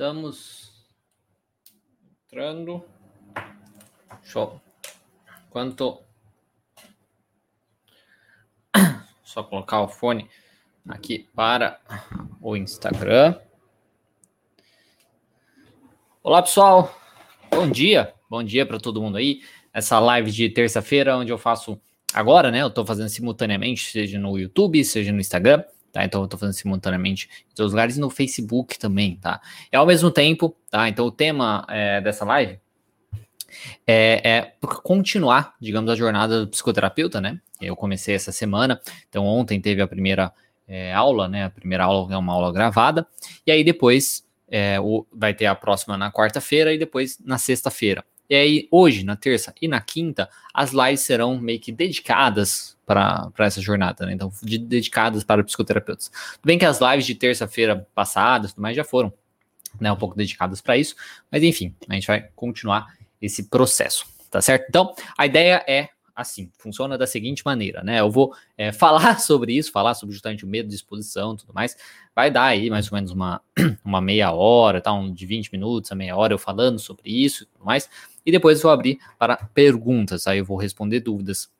Estamos entrando. Show. Quanto. Só colocar o fone aqui para o Instagram. Olá, pessoal. Bom dia. Bom dia para todo mundo aí. Essa live de terça-feira, onde eu faço agora, né? Eu estou fazendo simultaneamente, seja no YouTube, seja no Instagram tá? Então eu tô fazendo simultaneamente em todos os lugares e no Facebook também, tá? É ao mesmo tempo, tá? Então o tema é, dessa live é, é continuar, digamos, a jornada do psicoterapeuta, né? Eu comecei essa semana, então ontem teve a primeira é, aula, né? A primeira aula é uma aula gravada, e aí depois é, o, vai ter a próxima na quarta-feira e depois na sexta-feira. E aí, hoje, na terça e na quinta, as lives serão meio que dedicadas para essa jornada, né? Então, de, dedicadas para psicoterapeutas. Tudo bem que as lives de terça-feira passadas, tudo mais, já foram né, um pouco dedicadas para isso, mas enfim, a gente vai continuar esse processo, tá certo? Então, a ideia é assim, funciona da seguinte maneira, né? Eu vou é, falar sobre isso, falar sobre justamente o medo de exposição e tudo mais. Vai dar aí mais ou menos uma, uma meia hora, tá? Um de 20 minutos a meia hora eu falando sobre isso e tudo mais. E depois vou abrir para perguntas. Aí eu vou responder dúvidas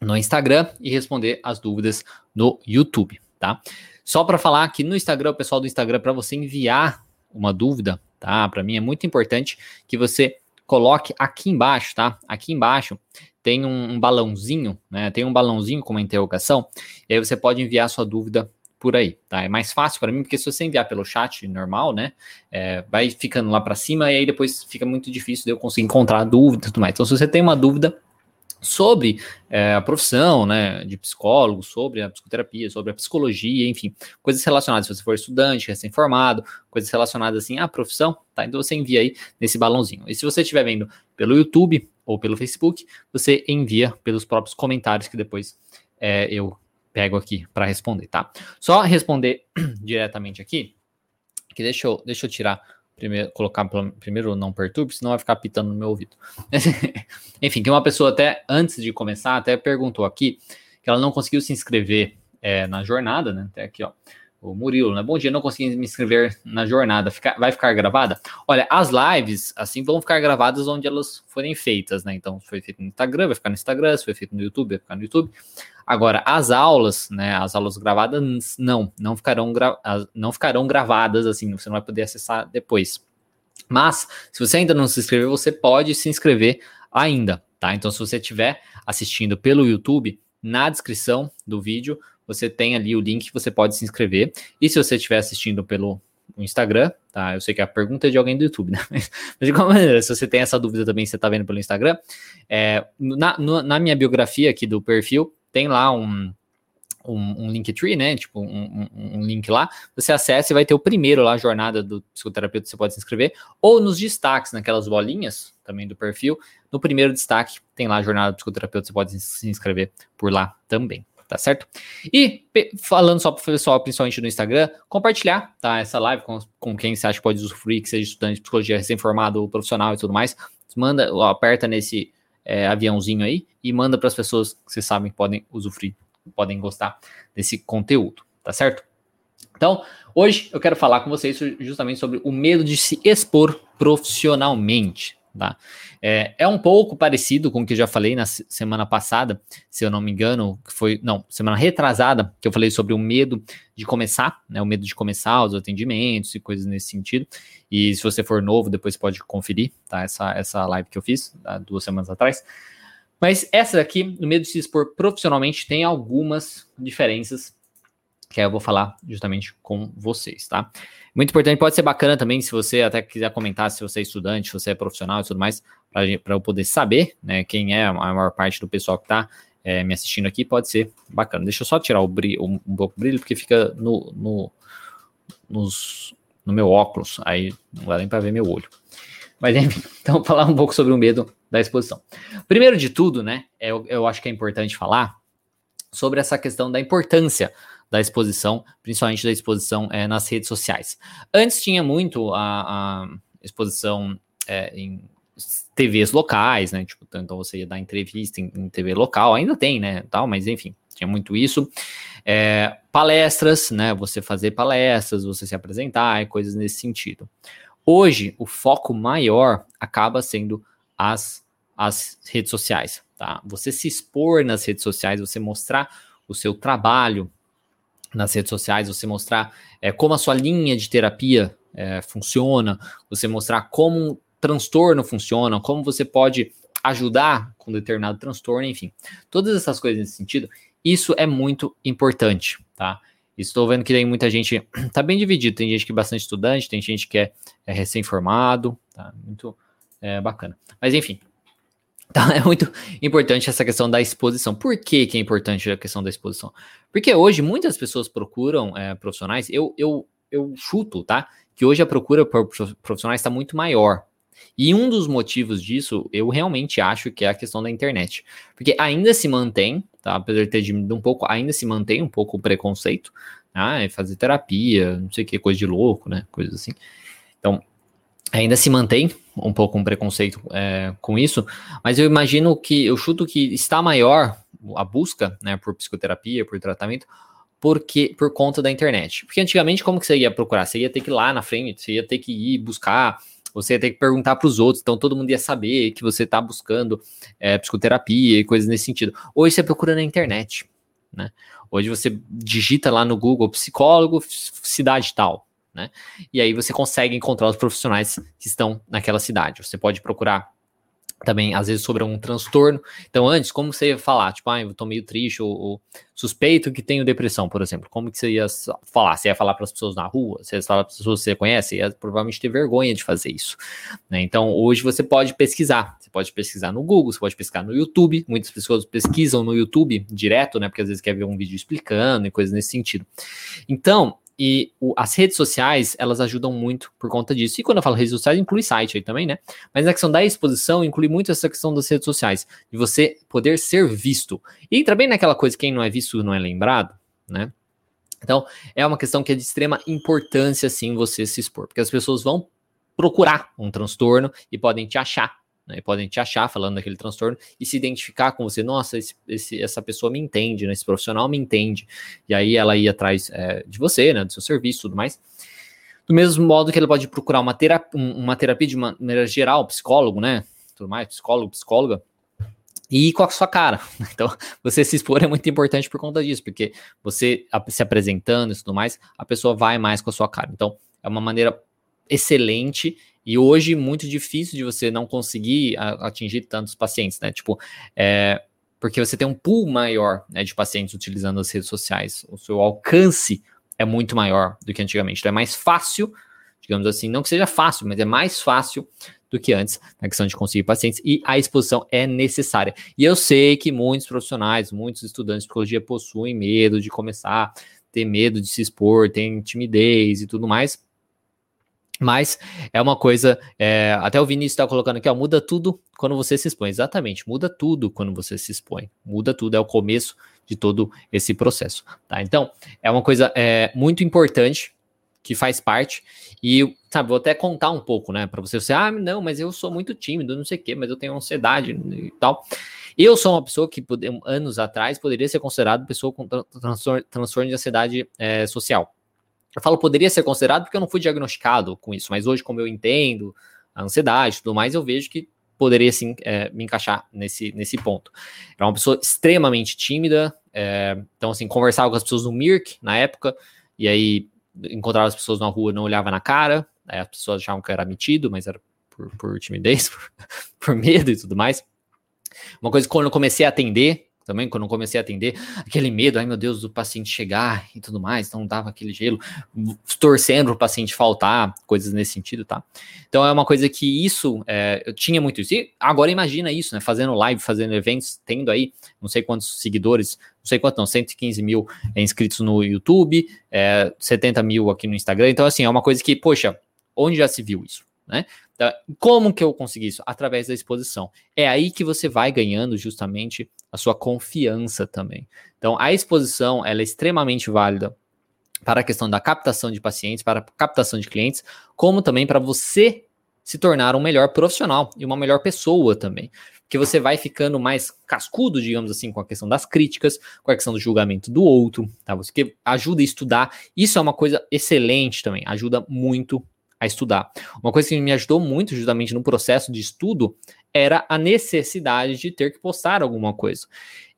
no Instagram e responder as dúvidas no YouTube, tá? Só para falar que no Instagram, o pessoal do Instagram, para você enviar uma dúvida, tá? Para mim é muito importante que você coloque aqui embaixo, tá? Aqui embaixo tem um, um, balãozinho, né? Tem um balãozinho com uma interrogação, e aí você pode enviar sua dúvida por aí, tá? É mais fácil para mim, porque se você enviar pelo chat normal, né, é, vai ficando lá para cima e aí depois fica muito difícil de eu conseguir encontrar dúvida e tudo mais. Então, se você tem uma dúvida sobre é, a profissão, né, de psicólogo, sobre a psicoterapia, sobre a psicologia, enfim, coisas relacionadas, se você for estudante, recém-formado, coisas relacionadas assim à profissão, tá? Então você envia aí nesse balãozinho. E se você estiver vendo pelo YouTube ou pelo Facebook, você envia pelos próprios comentários que depois é, eu pego aqui para responder, tá? Só responder diretamente aqui, que deixa eu, deixa eu tirar primeiro, colocar primeiro não perturbe, senão vai ficar pitando no meu ouvido. Enfim, que uma pessoa até antes de começar até perguntou aqui que ela não conseguiu se inscrever é, na jornada, né? Até aqui, ó o Murilo, né? Bom dia, não consegui me inscrever na jornada. Fica, vai ficar gravada? Olha, as lives, assim, vão ficar gravadas onde elas forem feitas, né? Então, se foi feito no Instagram, vai ficar no Instagram, se foi feito no YouTube, vai ficar no YouTube. Agora, as aulas, né? As aulas gravadas, não, não ficarão, gra não ficarão gravadas, assim, você não vai poder acessar depois. Mas, se você ainda não se inscreveu, você pode se inscrever ainda, tá? Então, se você estiver assistindo pelo YouTube, na descrição do vídeo você tem ali o link você pode se inscrever. E se você estiver assistindo pelo Instagram, tá? Eu sei que a pergunta é de alguém do YouTube, né? Mas, de qualquer maneira, se você tem essa dúvida também, você está vendo pelo Instagram, é, na, no, na minha biografia aqui do perfil, tem lá um, um, um Linktree, né? Tipo, um, um, um, link lá. Você acessa e vai ter o primeiro lá, a jornada do psicoterapeuta, você pode se inscrever. Ou nos destaques, naquelas bolinhas também do perfil. No primeiro destaque, tem lá a jornada do psicoterapeuta, você pode se inscrever por lá também tá certo? E falando só para o pessoal, principalmente no Instagram, compartilhar, tá? Essa live com, com quem você acha que pode usufruir, que seja estudante de psicologia recém-formado, profissional e tudo mais. Manda, aperta nesse é, aviãozinho aí e manda para as pessoas que vocês sabem que podem usufruir, podem gostar desse conteúdo, tá certo? Então, hoje eu quero falar com vocês justamente sobre o medo de se expor profissionalmente, Tá? É, é um pouco parecido com o que eu já falei na semana passada, se eu não me engano, que foi, não, semana retrasada, que eu falei sobre o medo de começar, né, o medo de começar os atendimentos e coisas nesse sentido. E se você for novo, depois pode conferir, tá? Essa, essa live que eu fiz há duas semanas atrás. Mas essa daqui, o medo de se expor profissionalmente, tem algumas diferenças que eu vou falar justamente com vocês, tá? Muito importante, pode ser bacana também se você até quiser comentar se você é estudante, se você é profissional e tudo mais, para eu poder saber, né, quem é a maior parte do pessoal que está é, me assistindo aqui, pode ser bacana. Deixa eu só tirar o brilho, um, um pouco brilho, porque fica no, no, nos, no meu óculos, aí não dá nem para ver meu olho. Mas enfim, então falar um pouco sobre o medo da exposição. Primeiro de tudo, né, eu, eu acho que é importante falar sobre essa questão da importância da exposição, principalmente da exposição é, nas redes sociais. Antes tinha muito a, a exposição é, em TVs locais, né? Tipo, então você ia dar entrevista em, em, TV local, ainda tem, né? Tal, mas enfim, tinha muito isso. É, palestras, né? Você fazer palestras, você se apresentar e coisas nesse sentido. Hoje, o foco maior acaba sendo as, as redes sociais, tá? Você se expor nas redes sociais, você mostrar o seu trabalho nas redes sociais, você mostrar é, como a sua linha de terapia é, funciona, você mostrar como um transtorno funciona, como você pode ajudar com determinado transtorno, enfim. Todas essas coisas nesse sentido, isso é muito importante, tá? Estou vendo que tem muita gente, tá bem dividido, tem gente que é bastante estudante, tem gente que é, é recém-formado, tá? Muito é, bacana. Mas enfim, tá? é muito importante essa questão da exposição. Por que, que é importante a questão da exposição? Porque hoje muitas pessoas procuram é, profissionais, eu, eu, eu chuto, tá? Que hoje a procura por profissionais está muito maior. E um dos motivos disso, eu realmente acho que é a questão da internet. Porque ainda se mantém, tá? Apesar de ter diminuído um pouco, ainda se mantém um pouco o preconceito. Ah, é fazer terapia, não sei o que, coisa de louco, né? Coisas assim. Então, ainda se mantém um pouco um preconceito é, com isso, mas eu imagino que, eu chuto que está maior a busca, né, por psicoterapia, por tratamento, porque por conta da internet. Porque antigamente, como que você ia procurar? Você ia ter que ir lá na frente, você ia ter que ir buscar você ia ter que perguntar para os outros, então todo mundo ia saber que você está buscando é, psicoterapia e coisas nesse sentido. Hoje você procura na internet, né? Hoje você digita lá no Google psicólogo, cidade tal, né? E aí você consegue encontrar os profissionais que estão naquela cidade. Você pode procurar também, às vezes, sobre um transtorno. Então, antes, como você ia falar? Tipo, ah, eu tô meio triste, ou, ou suspeito que tenho depressão, por exemplo. Como que você ia falar? Você ia falar para as pessoas na rua? Você ia falar para as pessoas que você conhece? Você ia provavelmente ter vergonha de fazer isso. Né? Então, hoje você pode pesquisar. Você pode pesquisar no Google, você pode pesquisar no YouTube. Muitas pessoas pesquisam no YouTube direto, né? Porque às vezes quer ver um vídeo explicando e coisas nesse sentido. Então, e o, as redes sociais, elas ajudam muito por conta disso. E quando eu falo redes sociais, inclui site aí também, né? Mas na questão da exposição, inclui muito essa questão das redes sociais, de você poder ser visto. E entra bem naquela coisa, quem não é visto não é lembrado, né? Então, é uma questão que é de extrema importância, sim, você se expor, porque as pessoas vão procurar um transtorno e podem te achar né, e podem te achar falando daquele transtorno e se identificar com você. Nossa, esse, esse, essa pessoa me entende, né? Esse profissional me entende. E aí ela ia atrás é, de você, né? Do seu serviço tudo mais. Do mesmo modo que ele pode procurar uma terapia, uma terapia de maneira geral, psicólogo, né? Tudo mais, psicólogo, psicóloga, e com a sua cara. Então, você se expor é muito importante por conta disso, porque você se apresentando e tudo mais, a pessoa vai mais com a sua cara. Então, é uma maneira excelente e hoje, muito difícil de você não conseguir atingir tantos pacientes, né? Tipo, é, porque você tem um pool maior né, de pacientes utilizando as redes sociais. O seu alcance é muito maior do que antigamente. Então, é mais fácil, digamos assim, não que seja fácil, mas é mais fácil do que antes na questão de conseguir pacientes e a exposição é necessária. E eu sei que muitos profissionais, muitos estudantes de psicologia possuem medo de começar, ter medo de se expor, tem timidez e tudo mais. Mas é uma coisa, é, até o Vinícius está colocando aqui, ó, muda tudo quando você se expõe. Exatamente, muda tudo quando você se expõe. Muda tudo, é o começo de todo esse processo. Tá? Então, é uma coisa é, muito importante que faz parte. E, sabe, vou até contar um pouco, né, para você. Você, ah, não, mas eu sou muito tímido, não sei o quê, mas eu tenho ansiedade e tal. Eu sou uma pessoa que, anos atrás, poderia ser considerado pessoa com transtorno, de ansiedade é, social. Eu falo poderia ser considerado porque eu não fui diagnosticado com isso, mas hoje, como eu entendo a ansiedade e tudo mais, eu vejo que poderia sim é, me encaixar nesse, nesse ponto. Era uma pessoa extremamente tímida, é, então assim, conversava com as pessoas no Mirk na época, e aí encontrava as pessoas na rua, não olhava na cara, as pessoas achavam que eu era metido, mas era por, por timidez, por, por medo e tudo mais. Uma coisa que quando eu comecei a atender, também, quando eu comecei a atender, aquele medo, ai meu Deus, do paciente chegar e tudo mais, então dava aquele gelo, torcendo o paciente faltar, coisas nesse sentido, tá? Então é uma coisa que isso, é, eu tinha muito isso. E agora imagina isso, né? Fazendo live, fazendo eventos, tendo aí não sei quantos seguidores, não sei quanto, não, 115 mil inscritos no YouTube, é, 70 mil aqui no Instagram. Então, assim, é uma coisa que, poxa, onde já se viu isso? Né? Então, como que eu consegui isso? Através da exposição. É aí que você vai ganhando justamente a sua confiança também. Então, a exposição ela é extremamente válida para a questão da captação de pacientes, para a captação de clientes, como também para você se tornar um melhor profissional e uma melhor pessoa também. Porque você vai ficando mais cascudo, digamos assim, com a questão das críticas, com a questão do julgamento do outro, tá? Você ajuda a estudar. Isso é uma coisa excelente também, ajuda muito a estudar. Uma coisa que me ajudou muito justamente no processo de estudo era a necessidade de ter que postar alguma coisa.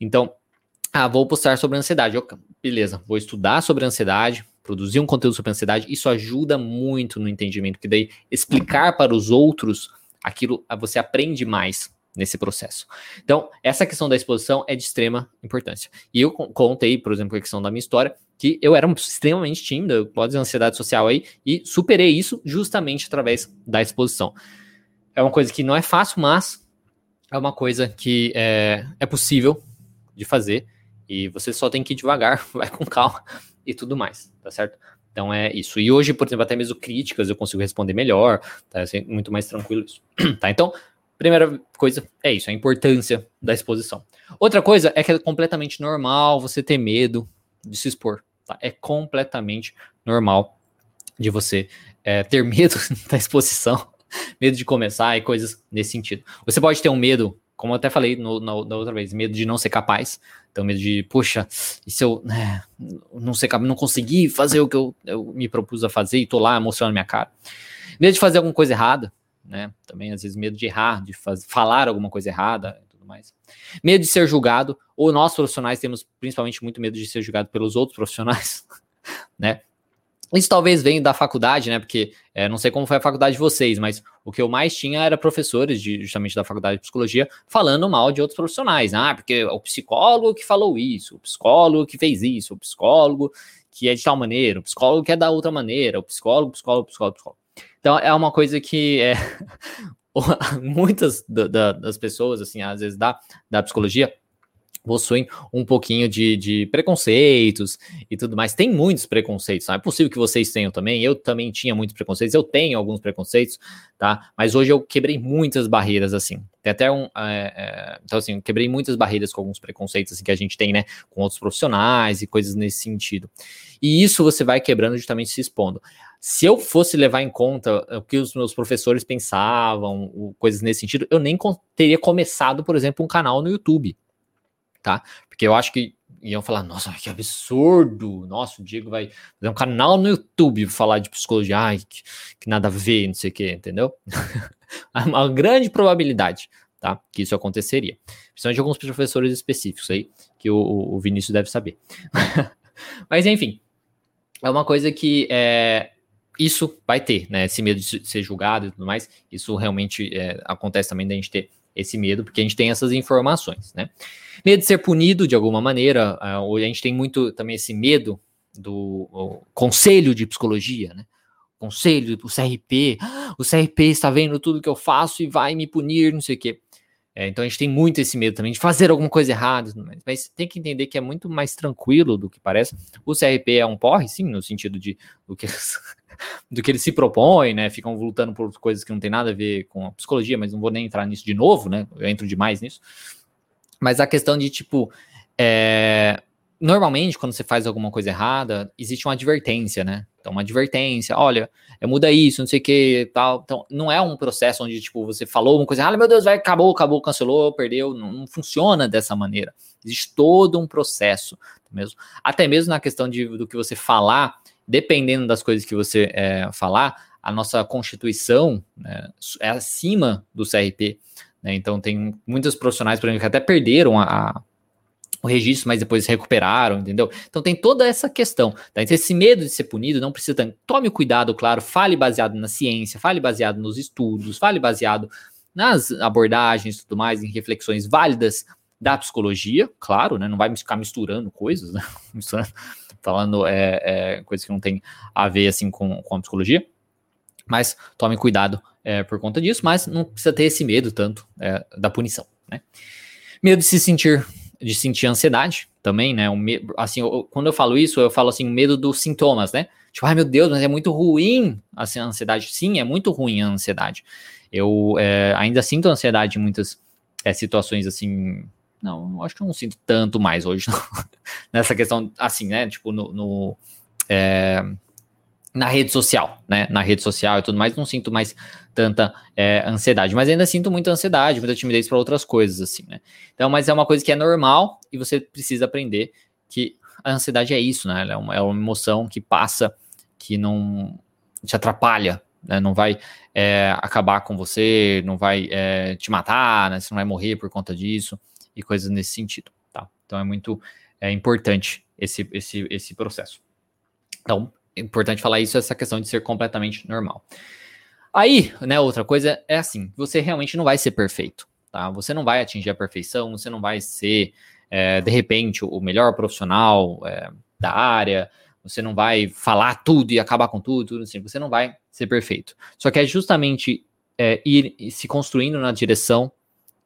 Então, ah, vou postar sobre ansiedade. Eu, beleza, vou estudar sobre ansiedade, produzir um conteúdo sobre ansiedade. Isso ajuda muito no entendimento, porque daí explicar para os outros aquilo você aprende mais nesse processo. Então, essa questão da exposição é de extrema importância. E eu contei, por exemplo, a questão da minha história, que eu era extremamente tímido, pode ser ansiedade social aí, e superei isso justamente através da exposição. É uma coisa que não é fácil, mas é uma coisa que é, é possível de fazer e você só tem que ir devagar, vai com calma e tudo mais, tá certo? Então é isso. E hoje, por exemplo, até mesmo críticas eu consigo responder melhor, tá? É muito mais tranquilo isso. tá? Então, primeira coisa é isso, a importância da exposição. Outra coisa é que é completamente normal você ter medo de se expor. Tá? É completamente normal de você é, ter medo da exposição, medo de começar e coisas nesse sentido. Você pode ter um medo como eu até falei no, na, na, outra vez, medo de não ser capaz. Então, medo de, poxa, e se eu né, não ser capaz, não conseguir fazer o que eu, eu, me propus a fazer e tô lá mostrando minha cara. Medo de fazer alguma coisa errada, né? Também, às vezes, medo de errar, de faz, falar alguma coisa errada tudo mais. Medo de ser julgado, ou nós profissionais temos principalmente muito medo de ser julgado pelos outros profissionais, né? Isso talvez venha da faculdade, né? Porque é, não sei como foi a faculdade de vocês, mas o que eu mais tinha era professores de, justamente da faculdade de psicologia falando mal de outros profissionais. Ah, porque o psicólogo que falou isso, o psicólogo que fez isso, o psicólogo que é de tal maneira, o psicólogo que é da outra maneira, o psicólogo, psicólogo, psicólogo, psicólogo. Então é uma coisa que é, muitas da, da, das pessoas, assim, às vezes da, da psicologia, possuem um pouquinho de, de, preconceitos e tudo mais. Tem muitos preconceitos, não é possível que vocês tenham também. Eu também tinha muitos preconceitos, eu tenho alguns preconceitos, tá? Mas hoje eu quebrei muitas barreiras, assim. Tem até um. É, é, então, assim, quebrei muitas barreiras com alguns preconceitos assim, que a gente tem, né? Com outros profissionais e coisas nesse sentido. E isso você vai quebrando justamente se expondo. Se eu fosse levar em conta o que os meus professores pensavam, coisas nesse sentido, eu nem teria começado, por exemplo, um canal no YouTube tá? Porque eu acho que iam falar, nossa, que absurdo! Nossa, o Diego vai fazer um canal no YouTube falar de psicologia, ai, que, que nada a ver, não sei o que, entendeu? uma grande probabilidade, tá? Que isso aconteceria. Principalmente alguns professores específicos aí, que o, o Vinícius deve saber. Mas enfim, é uma coisa que é, isso vai ter, né? Esse medo de ser julgado e tudo mais, isso realmente é, acontece também da gente ter esse medo, porque a gente tem essas informações, né? Medo de ser punido de alguma maneira, uh, a gente tem muito também esse medo do conselho de psicologia, né? Conselho, o CRP, o CRP está vendo tudo que eu faço e vai me punir, não sei o quê. É, então a gente tem muito esse medo também de fazer alguma coisa errada, mas tem que entender que é muito mais tranquilo do que parece. O CRP é um porre, sim, no sentido de do que, do que ele se propõe, né? Ficam lutando por coisas que não tem nada a ver com a psicologia, mas não vou nem entrar nisso de novo, né? Eu entro demais nisso. Mas a questão de tipo. É, normalmente, quando você faz alguma coisa errada, existe uma advertência, né? Então, uma advertência, olha, é, muda isso, não sei o que, tal. Então, não é um processo onde, tipo, você falou uma coisa, ah, meu Deus, vai, acabou, acabou, cancelou, perdeu. Não, não funciona dessa maneira. Existe todo um processo mesmo. Até mesmo na questão de, do que você falar, dependendo das coisas que você é, falar, a nossa Constituição né, é acima do CRP. Né? Então, tem muitos profissionais, por exemplo, que até perderam a o registro, mas depois recuperaram, entendeu? Então tem toda essa questão. Tá? Então, esse medo de ser punido não precisa. Tanto. Tome cuidado, claro, fale baseado na ciência, fale baseado nos estudos, fale baseado nas abordagens e tudo mais, em reflexões válidas da psicologia, claro, né? Não vai ficar misturando coisas, né? Falando é, é, coisas que não tem a ver assim com, com a psicologia. Mas tome cuidado é, por conta disso, mas não precisa ter esse medo tanto é, da punição, né? Medo de se sentir de sentir ansiedade também, né? Assim, eu, quando eu falo isso, eu falo assim, medo dos sintomas, né? Tipo, ai meu Deus, mas é muito ruim assim, a ansiedade. Sim, é muito ruim a ansiedade. Eu é, ainda sinto ansiedade em muitas é, situações assim. Não, acho que eu não sinto tanto mais hoje, não. Nessa questão, assim, né? Tipo, no. no é, na rede social, né? Na rede social e tudo mais, não sinto mais tanta é, ansiedade, mas ainda sinto muita ansiedade, muita timidez para outras coisas, assim, né? Então, mas é uma coisa que é normal e você precisa aprender que a ansiedade é isso, né? Ela é uma, é uma emoção que passa, que não te atrapalha né? Não vai é, acabar com você, não vai é, te matar, né? Você não vai morrer por conta disso e coisas nesse sentido, tá? Então é muito é, importante esse, esse, esse processo. Então, importante falar isso, essa questão de ser completamente normal. Aí, né, outra coisa é assim, você realmente não vai ser perfeito, tá? Você não vai atingir a perfeição, você não vai ser, é, de repente, o melhor profissional é, da área, você não vai falar tudo e acabar com tudo, tudo assim, você não vai ser perfeito. Só que é justamente é, ir se construindo na direção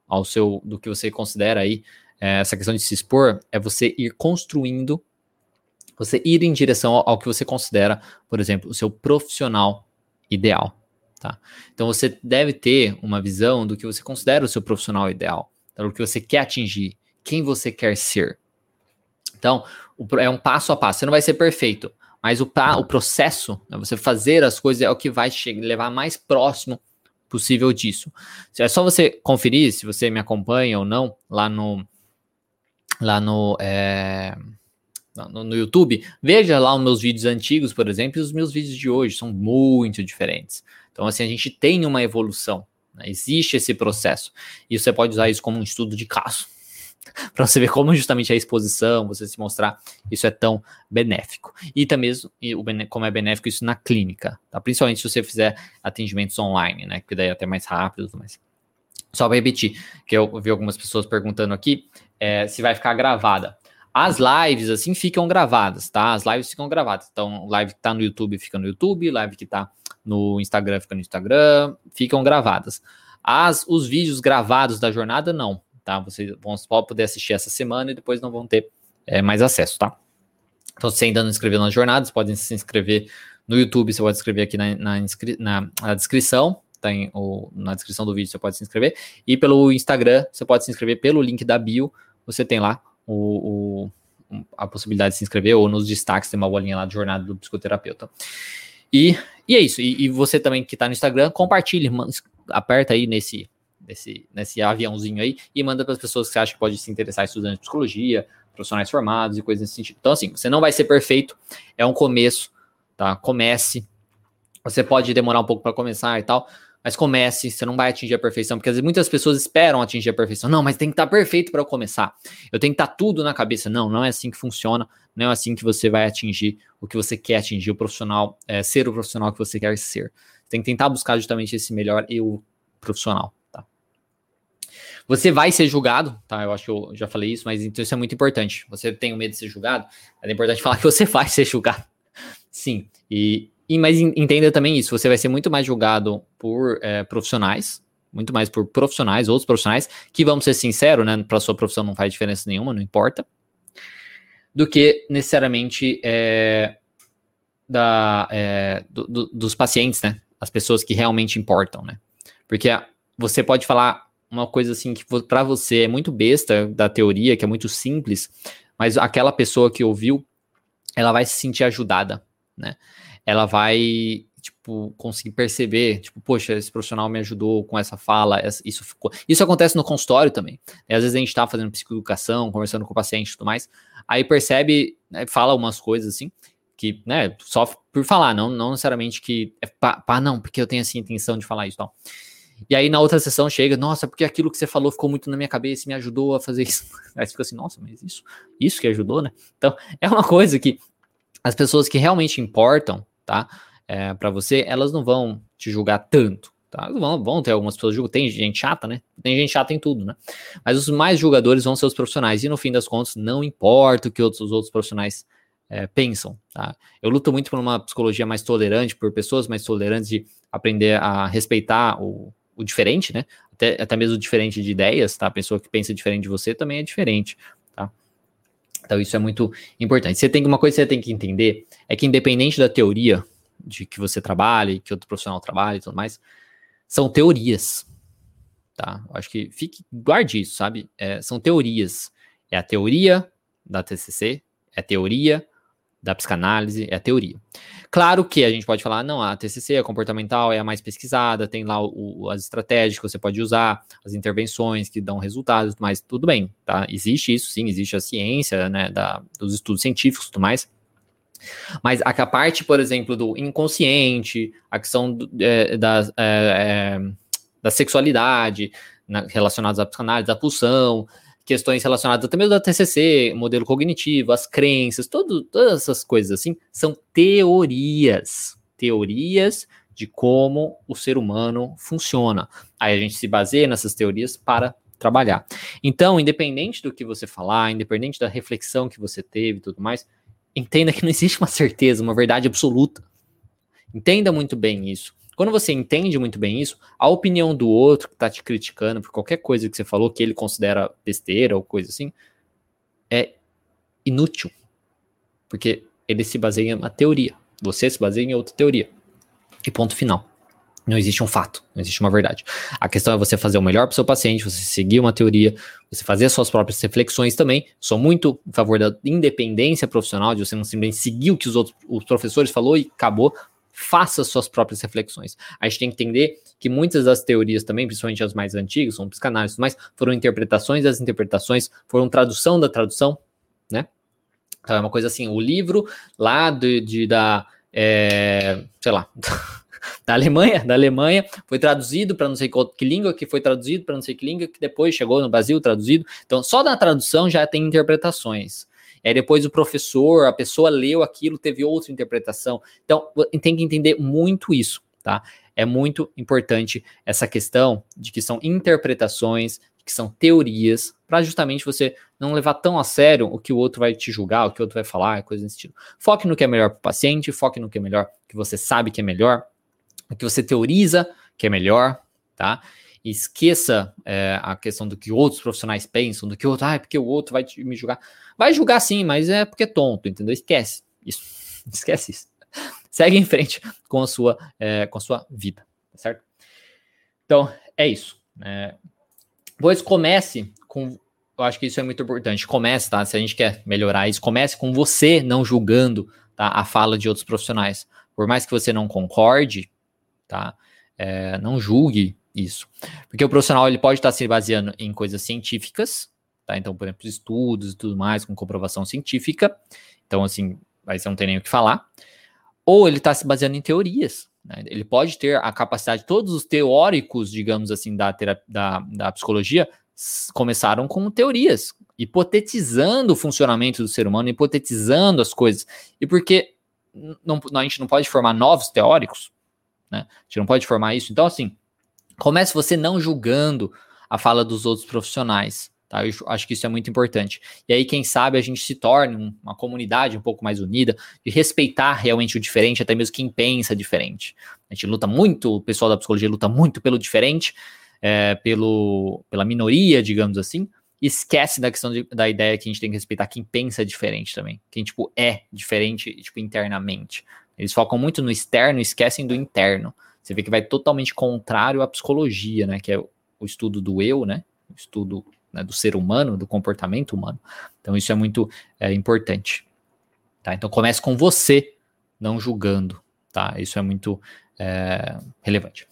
ao seu do que você considera aí é, essa questão de se expor é você ir construindo, você ir em direção ao, ao que você considera, por exemplo, o seu profissional ideal. Tá? Então você deve ter uma visão do que você considera o seu profissional ideal, tá? do que você quer atingir, quem você quer ser. Então, é um passo a passo. Você não vai ser perfeito, mas o, o processo, né, você fazer as coisas é o que vai levar mais próximo possível disso. É só você conferir se você me acompanha ou não lá no lá no, é, no, no, YouTube. Veja lá os meus vídeos antigos, por exemplo, e os meus vídeos de hoje são muito diferentes. Então, assim, a gente tem uma evolução. Né? Existe esse processo. E você pode usar isso como um estudo de caso para você ver como justamente a exposição, você se mostrar, isso é tão benéfico. E também como é benéfico isso na clínica, tá? Principalmente se você fizer atendimentos online, né? Que daí é até mais rápido, mas só para repetir, que eu vi algumas pessoas perguntando aqui é, se vai ficar gravada. As lives, assim, ficam gravadas, tá? As lives ficam gravadas. Então, live que tá no YouTube fica no YouTube, live que tá no Instagram fica no Instagram, ficam gravadas. As, os vídeos gravados da jornada, não tá? Vocês vão só poder assistir essa semana e depois não vão ter é, mais acesso, tá? Então, se ainda não inscreveu nas jornadas, podem se inscrever no YouTube, você pode inscrever aqui na, na, na, na descrição, tá em, ou na descrição do vídeo você pode se inscrever, e pelo Instagram, você pode se inscrever pelo link da bio, você tem lá o, o a possibilidade de se inscrever, ou nos destaques tem uma bolinha lá de jornada do psicoterapeuta. E, e é isso, e, e você também que está no Instagram, compartilhe, aperta aí nesse nesse, nesse aviãozinho aí e manda para as pessoas que você acha que pode se interessar estudando psicologia, profissionais formados e coisas nesse sentido. Então, assim, você não vai ser perfeito, é um começo, tá? Comece. Você pode demorar um pouco para começar e tal, mas comece, você não vai atingir a perfeição, porque muitas pessoas esperam atingir a perfeição. Não, mas tem que estar tá perfeito para eu começar. Eu tenho que estar tá tudo na cabeça. Não, não é assim que funciona. Não é assim que você vai atingir o que você quer atingir, o profissional, é, ser o profissional que você quer ser. Tem que tentar buscar justamente esse melhor eu profissional. Você vai ser julgado, tá? Eu acho que eu já falei isso, mas então isso é muito importante. Você tem o medo de ser julgado, é importante falar que você vai ser julgado. Sim. E, e mas entenda também isso, você vai ser muito mais julgado por é, profissionais, muito mais por profissionais, outros profissionais, que vamos ser sinceros, né? Para sua profissão não faz diferença nenhuma, não importa, do que necessariamente é, da, é, do, do, dos pacientes, né? As pessoas que realmente importam, né? Porque você pode falar uma coisa assim que para você é muito besta da teoria, que é muito simples, mas aquela pessoa que ouviu, ela vai se sentir ajudada, né? Ela vai tipo conseguir perceber, tipo, poxa, esse profissional me ajudou com essa fala, isso ficou. Isso acontece no consultório também. E às vezes a gente tá fazendo psicoeducação, conversando com o paciente e tudo mais, aí percebe, né, fala umas coisas assim, que, né, só por falar, não, não necessariamente que é pá, pá, não, porque eu tenho assim intenção de falar isso, não. E aí na outra sessão chega, nossa, porque aquilo que você falou ficou muito na minha cabeça e me ajudou a fazer isso. Aí você fica assim, nossa, mas isso, isso que ajudou, né? Então, é uma coisa que as pessoas que realmente importam, tá? É, para você, elas não vão te julgar tanto, tá? Vão, vão ter algumas pessoas julgam, tem gente chata, né? Tem gente chata em tudo, né? Mas os mais julgadores vão ser os profissionais, e no fim das contas, não importa o que outros, os outros profissionais é, pensam, tá? Eu luto muito por uma psicologia mais tolerante, por pessoas mais tolerantes de aprender a respeitar o, o diferente, né? Até, até mesmo diferente de ideias, tá? A pessoa que pensa diferente de você também é diferente? Então isso é muito importante. Você tem uma coisa que você tem que entender é que independente da teoria de que você trabalha, que outro profissional trabalha e tudo mais, são teorias, tá? Acho que fique guarde isso, sabe? É, são teorias. É a teoria da TCC, é a teoria da psicanálise, é a teoria. Claro que a gente pode falar, não, a TCC, a comportamental, é a mais pesquisada, tem lá o, as estratégias que você pode usar, as intervenções que dão resultados, mas tudo bem, tá? Existe isso, sim, existe a ciência, né, da, dos estudos científicos e tudo mais, Mas a, a parte, por exemplo, do inconsciente, a questão do, é, da, é, é, da sexualidade, na, relacionadas à psicanálise, da pulsão, questões relacionadas até mesmo da TCC, modelo cognitivo, as crenças, todo, todas essas coisas assim, são teorias. Teorias de como o ser humano funciona. Aí a gente se baseia nessas teorias para trabalhar. Então, independente do que você falar, independente da reflexão que você teve e tudo mais, entenda que não existe uma certeza, uma verdade absoluta. Entenda muito bem isso. Quando você entende muito bem isso, a opinião do outro que está te criticando por qualquer coisa que você falou que ele considera besteira ou coisa assim, é inútil. Porque ele se baseia em uma teoria. Você se baseia em outra teoria. E ponto final. Não existe um fato, não existe uma verdade. A questão é você fazer o melhor para seu paciente, você seguir uma teoria, você fazer as suas próprias reflexões também. Sou muito a favor da independência profissional, de você não simplesmente seguir o que os outros os professores falou e acabou. Faça suas próprias reflexões. A gente tem que entender que muitas das teorias também, principalmente as mais antigas, são psicanálises, mas foram interpretações das interpretações, foram tradução da tradução, né? Então é uma coisa assim, o livro lá de, de da, é, sei lá, da Alemanha, da Alemanha, foi traduzido para não sei que língua, que foi traduzido para não sei que língua, que depois chegou no Brasil traduzido. Então, só na tradução já tem interpretações. Aí depois o professor, a pessoa leu aquilo, teve outra interpretação. Então, tem que entender muito isso, tá? É muito importante essa questão de que são interpretações, que são teorias, para justamente você não levar tão a sério o que o outro vai te julgar, o que o outro vai falar, coisa desse tipo. Foque no que é melhor para o paciente, foque no que é melhor, que você sabe que é melhor, o que você teoriza que é melhor, tá? Esqueça é, a questão do que outros profissionais pensam, do que outro, ah, é porque o outro vai te, me julgar. Vai julgar sim, mas é porque é tonto, entendeu? Esquece isso. Esquece isso. Segue em frente com a sua, é, com a sua vida, tá certo? Então, é isso. É, pois comece com. Eu acho que isso é muito importante. Comece, tá? Se a gente quer melhorar isso, comece com você não julgando tá, a fala de outros profissionais. Por mais que você não concorde, tá? É, não julgue isso. Porque o profissional ele pode estar se baseando em coisas científicas, tá? Então, por exemplo, estudos e tudo mais com comprovação científica. Então, assim, aí você não tem nem o que falar. Ou ele está se baseando em teorias. Né? Ele pode ter a capacidade, todos os teóricos, digamos assim, da, da, da psicologia começaram com teorias, hipotetizando o funcionamento do ser humano, hipotetizando as coisas. E porque não, a gente não pode formar novos teóricos, né? A gente não pode formar isso. Então, assim, comece você não julgando a fala dos outros profissionais. Tá? Eu acho que isso é muito importante. E aí, quem sabe, a gente se torne uma comunidade um pouco mais unida, de respeitar realmente o diferente, até mesmo quem pensa diferente. A gente luta muito, o pessoal da psicologia luta muito pelo diferente, é, pelo, pela minoria, digamos assim, e esquece da questão de, da ideia que a gente tem que respeitar quem pensa diferente também, quem, tipo, é diferente, tipo, internamente. Eles focam muito no externo e esquecem do interno. Você vê que vai totalmente contrário à psicologia, né? Que é o estudo do eu, né? O estudo né, do ser humano, do comportamento humano. Então isso é muito é, importante. Tá? Então comece com você, não julgando. Tá? Isso é muito é, relevante.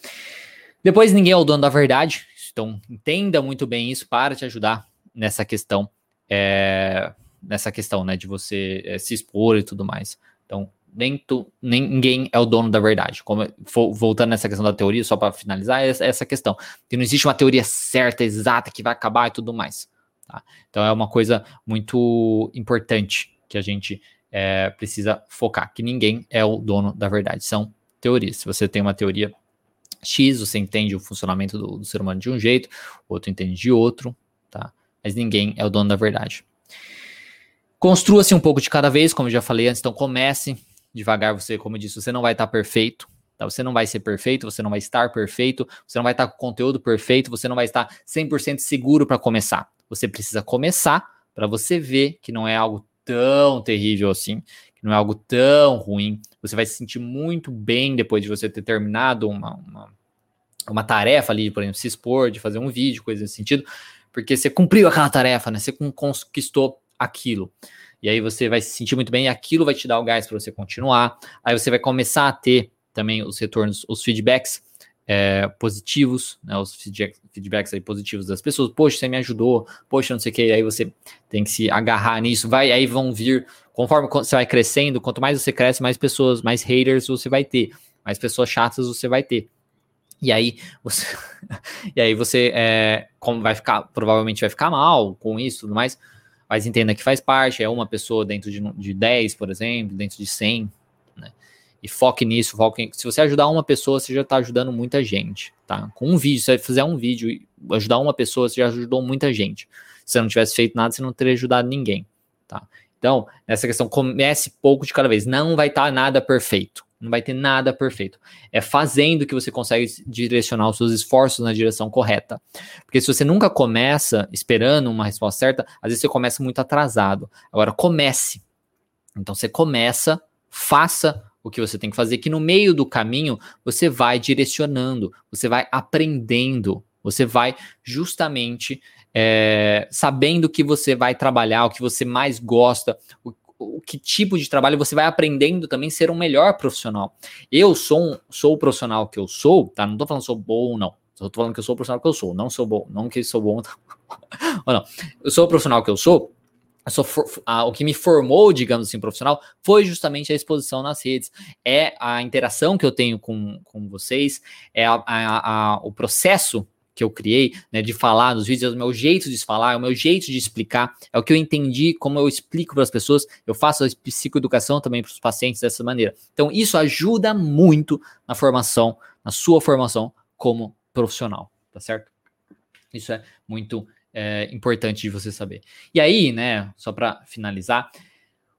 Depois ninguém é o dono da verdade. Então entenda muito bem isso para te ajudar nessa questão, é, nessa questão, né, de você é, se expor e tudo mais. Então nem tu, ninguém é o dono da verdade. Como, voltando nessa questão da teoria, só para finalizar, é essa, questão. Que não existe uma teoria certa, exata, que vai acabar e tudo mais. Tá? Então é uma coisa muito importante que a gente é, precisa focar, que ninguém é o dono da verdade. São teorias. Se você tem uma teoria X, você entende o funcionamento do, do ser humano de um jeito, outro entende de outro, tá? Mas ninguém é o dono da verdade. Construa-se um pouco de cada vez, como eu já falei antes, então comece devagar, você, como eu disse, você não vai estar perfeito, tá? Você não vai ser perfeito, você não vai estar perfeito, você não vai estar com conteúdo perfeito, você não vai estar 100% seguro para começar. Você precisa começar para você ver que não é algo tão terrível assim, que não é algo tão ruim. Você vai se sentir muito bem depois de você ter terminado uma, uma, uma tarefa ali, por exemplo, se expor, de fazer um vídeo, coisa nesse sentido, porque você cumpriu aquela tarefa, né? Você conquistou aquilo. E aí você vai se sentir muito bem e aquilo vai te dar o gás para você continuar. Aí você vai começar a ter também os retornos, os feedbacks é, positivos, né, os feedbacks aí positivos das pessoas. Poxa, você me ajudou, poxa, não sei o que. Aí você tem que se agarrar nisso. Vai, aí vão vir, conforme você vai crescendo, quanto mais você cresce, mais pessoas, mais haters você vai ter, mais pessoas chatas você vai ter. E aí você, e aí você é, como vai ficar, provavelmente vai ficar mal com isso, tudo mais. Mas entenda que faz parte, é uma pessoa dentro de, de 10, por exemplo, dentro de 100, e foque nisso, foque Se você ajudar uma pessoa, você já está ajudando muita gente, tá? Com um vídeo, se você fizer um vídeo e ajudar uma pessoa, você já ajudou muita gente. Se você não tivesse feito nada, você não teria ajudado ninguém, tá? Então, nessa questão, comece pouco de cada vez. Não vai estar tá nada perfeito. Não vai ter nada perfeito. É fazendo que você consegue direcionar os seus esforços na direção correta. Porque se você nunca começa esperando uma resposta certa, às vezes você começa muito atrasado. Agora, comece. Então, você começa, faça o que você tem que fazer, que no meio do caminho você vai direcionando, você vai aprendendo, você vai justamente é, sabendo o que você vai trabalhar, o que você mais gosta, o, o que tipo de trabalho você vai aprendendo também ser um melhor profissional. Eu sou, um, sou o profissional que eu sou, tá? Não tô falando sou bom ou não. Eu tô falando que eu sou o profissional que eu sou, não sou bom, não que sou bom ou não. Eu sou o profissional que eu sou a, o que me formou, digamos assim, profissional, foi justamente a exposição nas redes. É a interação que eu tenho com, com vocês, é a, a, o processo que eu criei, né, de falar nos vídeos, é o meu jeito de falar, é o meu jeito de explicar, é o que eu entendi, como eu explico para as pessoas, eu faço a psicoeducação também para os pacientes dessa maneira. Então, isso ajuda muito na formação, na sua formação como profissional, tá certo? Isso é muito é, importante de você saber. E aí, né, só para finalizar,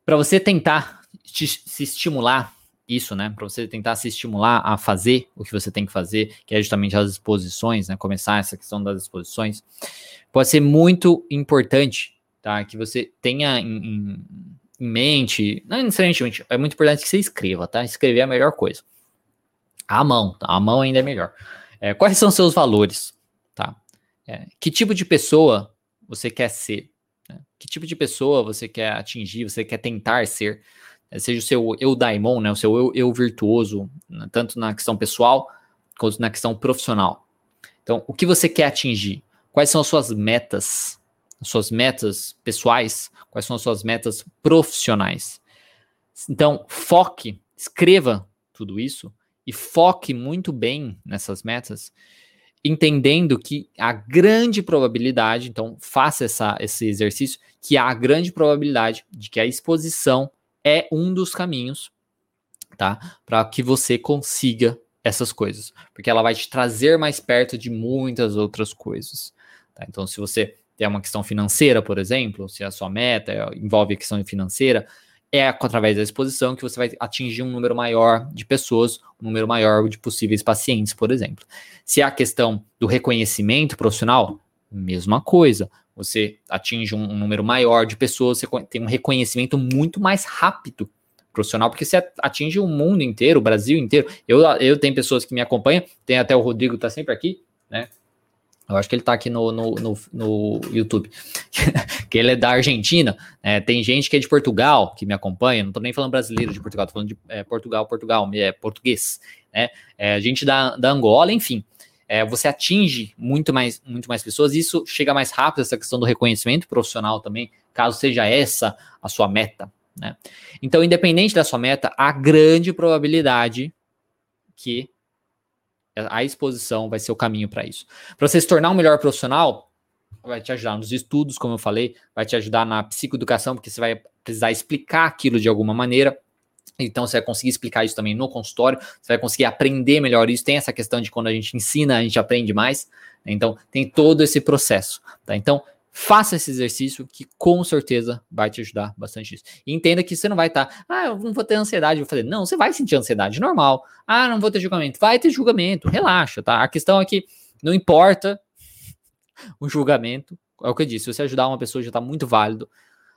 para você tentar te, se estimular isso, né, para você tentar se estimular a fazer o que você tem que fazer, que é justamente as exposições, né, começar essa questão das exposições, pode ser muito importante, tá, que você tenha em, em, mente, não necessariamente, é muito importante que você escreva, tá, escrever é a melhor coisa. A mão, tá? a mão ainda é melhor. É, quais são seus valores? É, que tipo de pessoa você quer ser? Né? Que tipo de pessoa você quer atingir, você quer tentar ser? É, seja o seu eu daimon, né, o seu eu, eu virtuoso, né, tanto na questão pessoal quanto na questão profissional. Então, o que você quer atingir? Quais são as suas metas? As suas metas pessoais? Quais são as suas metas profissionais? Então, foque, escreva tudo isso e foque muito bem nessas metas entendendo que a grande probabilidade, então faça essa, esse exercício, que há a grande probabilidade de que a exposição é um dos caminhos, tá? Para que você consiga essas coisas, porque ela vai te trazer mais perto de muitas outras coisas. Tá? Então, se você tem uma questão financeira, por exemplo, se a sua meta envolve a questão financeira, é através da exposição que você vai atingir um número maior de pessoas, um número maior de possíveis pacientes, por exemplo. Se a questão do reconhecimento profissional, mesma coisa. Você atinge um, um número maior de pessoas, você tem um reconhecimento muito mais rápido profissional, porque você atinge o mundo inteiro, o Brasil inteiro. Eu, eu tenho pessoas que me acompanham, tem até o Rodrigo, tá sempre aqui, né? Eu acho que ele tá aqui no, no, no, no YouTube. que ele é da Argentina. É, tem gente que é de Portugal que me acompanha. Não tô nem falando brasileiro de Portugal, tô falando de é, Portugal, Portugal, é português. Né? É, gente da, da Angola, enfim. É, você atinge muito mais, muito mais pessoas. Isso chega mais rápido, essa questão do reconhecimento profissional também, caso seja essa a sua meta. Né? Então, independente da sua meta, há grande probabilidade que a exposição vai ser o caminho para isso. Para você se tornar um melhor profissional, vai te ajudar nos estudos, como eu falei, vai te ajudar na psicoeducação, porque você vai precisar explicar aquilo de alguma maneira. Então você vai conseguir explicar isso também no consultório, você vai conseguir aprender melhor isso. Tem essa questão de quando a gente ensina, a gente aprende mais. Então tem todo esse processo. Tá? Então Faça esse exercício que com certeza vai te ajudar bastante isso. E entenda que você não vai estar, tá, ah, eu não vou ter ansiedade, vou fazer. Não, você vai sentir ansiedade, normal. Ah, não vou ter julgamento. Vai ter julgamento, relaxa, tá? A questão é que não importa o julgamento, é o que eu disse, se você ajudar uma pessoa já está muito válido.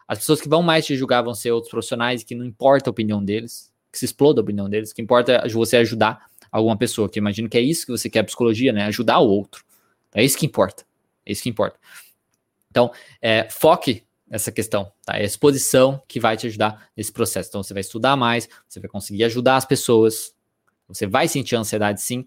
As pessoas que vão mais te julgar vão ser outros profissionais que não importa a opinião deles, que se exploda a opinião deles, que importa é você ajudar alguma pessoa, que imagino que é isso que você quer psicologia, né? Ajudar o outro. É isso que importa. É isso que importa. Então, é, foque nessa questão, tá? É a exposição que vai te ajudar nesse processo. Então, você vai estudar mais, você vai conseguir ajudar as pessoas, você vai sentir ansiedade sim,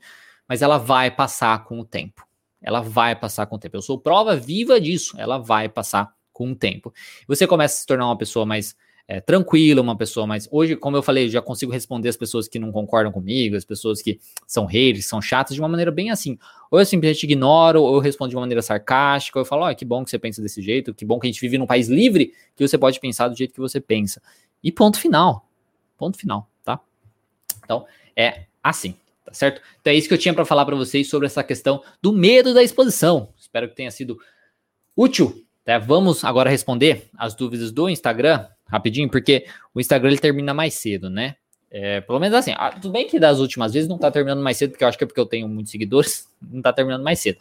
mas ela vai passar com o tempo. Ela vai passar com o tempo. Eu sou prova viva disso. Ela vai passar com o tempo. Você começa a se tornar uma pessoa mais é, tranquila, uma pessoa mais. Hoje, como eu falei, já consigo responder as pessoas que não concordam comigo, as pessoas que são haters, são chatas, de uma maneira bem assim. Ou eu simplesmente ignoro, ou eu respondo de uma maneira sarcástica, ou eu falo, ó, oh, que bom que você pensa desse jeito, que bom que a gente vive num país livre, que você pode pensar do jeito que você pensa. E ponto final. Ponto final, tá? Então, é assim, tá certo? Então é isso que eu tinha para falar para vocês sobre essa questão do medo da exposição. Espero que tenha sido útil. Tá? Vamos agora responder as dúvidas do Instagram rapidinho, porque o Instagram ele termina mais cedo, né? É, pelo menos assim, ah, tudo bem que das últimas vezes não tá terminando mais cedo, porque eu acho que é porque eu tenho muitos seguidores, não tá terminando mais cedo.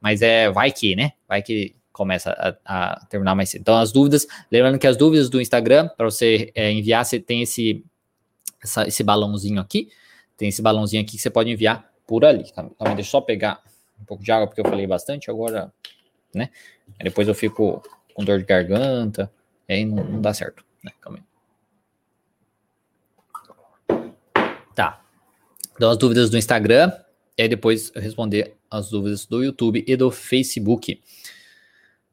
Mas é, vai que, né? Vai que começa a, a terminar mais cedo. Então, as dúvidas, lembrando que as dúvidas do Instagram, para você é, enviar, você tem esse, essa, esse balãozinho aqui, tem esse balãozinho aqui que você pode enviar por ali. Tá? Então, deixa eu só pegar um pouco de água, porque eu falei bastante, agora, né? Aí depois eu fico com dor de garganta, aí não, não dá certo. Né? Calma aí. Tá. Então, as dúvidas do Instagram. E aí depois eu responder as dúvidas do YouTube e do Facebook.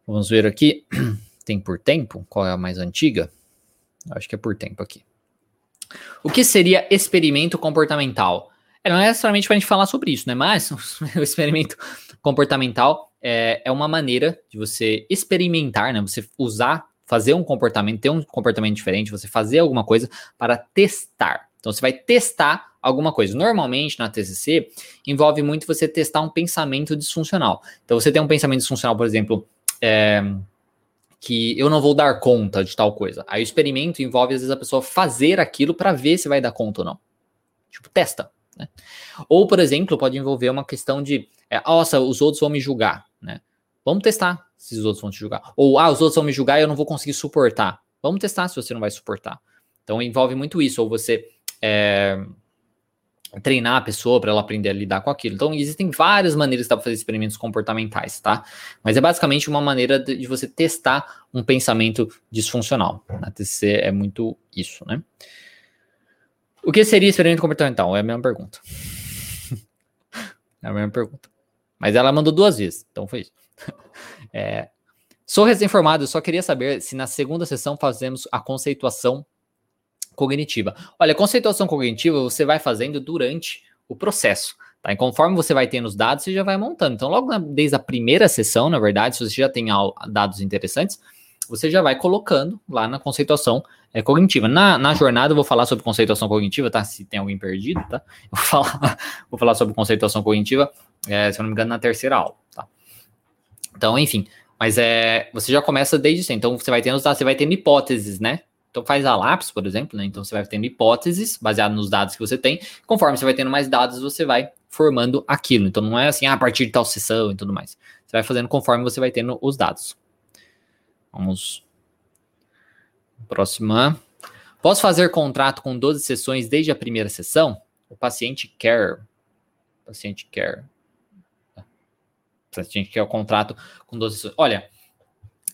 Vamos ver aqui. Tem por tempo? Qual é a mais antiga? Acho que é por tempo aqui. O que seria experimento comportamental? É, não é necessariamente para a gente falar sobre isso, né? Mas o experimento comportamental é, é uma maneira de você experimentar, né? Você usar fazer um comportamento, ter um comportamento diferente, você fazer alguma coisa para testar. Então você vai testar alguma coisa. Normalmente na TCC envolve muito você testar um pensamento disfuncional. Então você tem um pensamento disfuncional, por exemplo, é, que eu não vou dar conta de tal coisa. Aí o experimento envolve às vezes a pessoa fazer aquilo para ver se vai dar conta ou não. Tipo, testa. Né? Ou, por exemplo, pode envolver uma questão de, é, nossa, os outros vão me julgar. Vamos testar se os outros vão te julgar. Ou, ah, os outros vão me julgar e eu não vou conseguir suportar. Vamos testar se você não vai suportar. Então envolve muito isso. Ou você é, treinar a pessoa para ela aprender a lidar com aquilo. Então existem várias maneiras para fazer experimentos comportamentais, tá? Mas é basicamente uma maneira de, de você testar um pensamento disfuncional. Na TCC é muito isso, né? O que seria experimento comportamental? É a mesma pergunta. é a mesma pergunta. Mas ela mandou duas vezes, então foi isso. É, sou recém-formado, só queria saber se na segunda sessão fazemos a conceituação cognitiva. Olha, conceituação cognitiva você vai fazendo durante o processo. Tá? E conforme você vai tendo os dados, você já vai montando. Então, logo na, desde a primeira sessão, na verdade, se você já tem dados interessantes, você já vai colocando lá na conceituação é, cognitiva. Na, na jornada, eu vou falar sobre conceituação cognitiva, tá? Se tem alguém perdido, tá? Eu vou falar, vou falar sobre conceituação cognitiva, é, se eu não me engano, na terceira aula, tá? Então, enfim, mas é, você já começa desde sempre. Então, você vai tendo os dados, você vai tendo hipóteses, né? Então, faz a lápis, por exemplo, né? Então, você vai tendo hipóteses baseado nos dados que você tem. Conforme você vai tendo mais dados, você vai formando aquilo. Então, não é assim, ah, a partir de tal sessão e tudo mais. Você vai fazendo conforme você vai tendo os dados. Vamos. Próxima. Posso fazer contrato com 12 sessões desde a primeira sessão? O paciente quer. O paciente quer. Você tinha que ter o contrato com 12 Olha,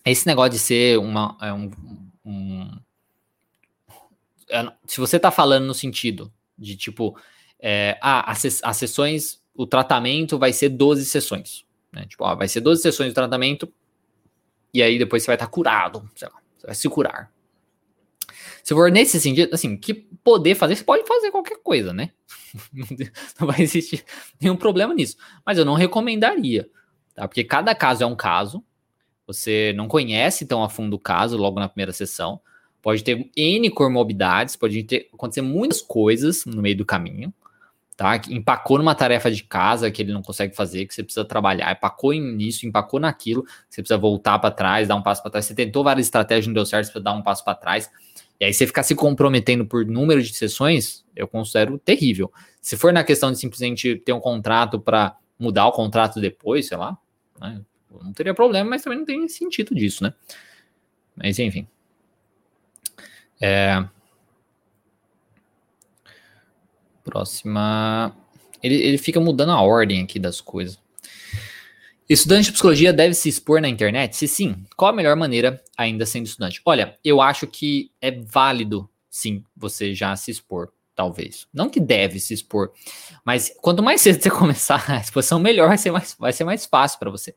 esse negócio de ser uma. É um, um, é, se você tá falando no sentido de tipo, é, ah, as, as sessões, o tratamento vai ser 12 sessões. Né? Tipo, ó, vai ser 12 sessões de tratamento, e aí depois você vai estar tá curado, sei lá, você vai se curar. Se for nesse sentido, assim, que poder fazer, você pode fazer qualquer coisa, né? não vai existir nenhum problema nisso. Mas eu não recomendaria tá? Porque cada caso é um caso, você não conhece tão a fundo o caso logo na primeira sessão, pode ter N comorbidades, pode ter, acontecer muitas coisas no meio do caminho, tá? Empacou numa tarefa de casa que ele não consegue fazer, que você precisa trabalhar, empacou nisso, empacou naquilo, você precisa voltar para trás, dar um passo para trás, você tentou várias estratégias, não deu certo, você precisa dar um passo para trás, e aí você ficar se comprometendo por número de sessões, eu considero terrível. Se for na questão de simplesmente ter um contrato para mudar o contrato depois, sei lá, né? Não teria problema, mas também não tem sentido disso, né? Mas enfim. É... Próxima. Ele, ele fica mudando a ordem aqui das coisas. Estudante de psicologia deve se expor na internet? Se sim, qual a melhor maneira ainda sendo estudante? Olha, eu acho que é válido, sim, você já se expor talvez. Não que deve se expor, mas quanto mais cedo você começar a exposição, melhor vai ser mais, vai ser mais fácil para você.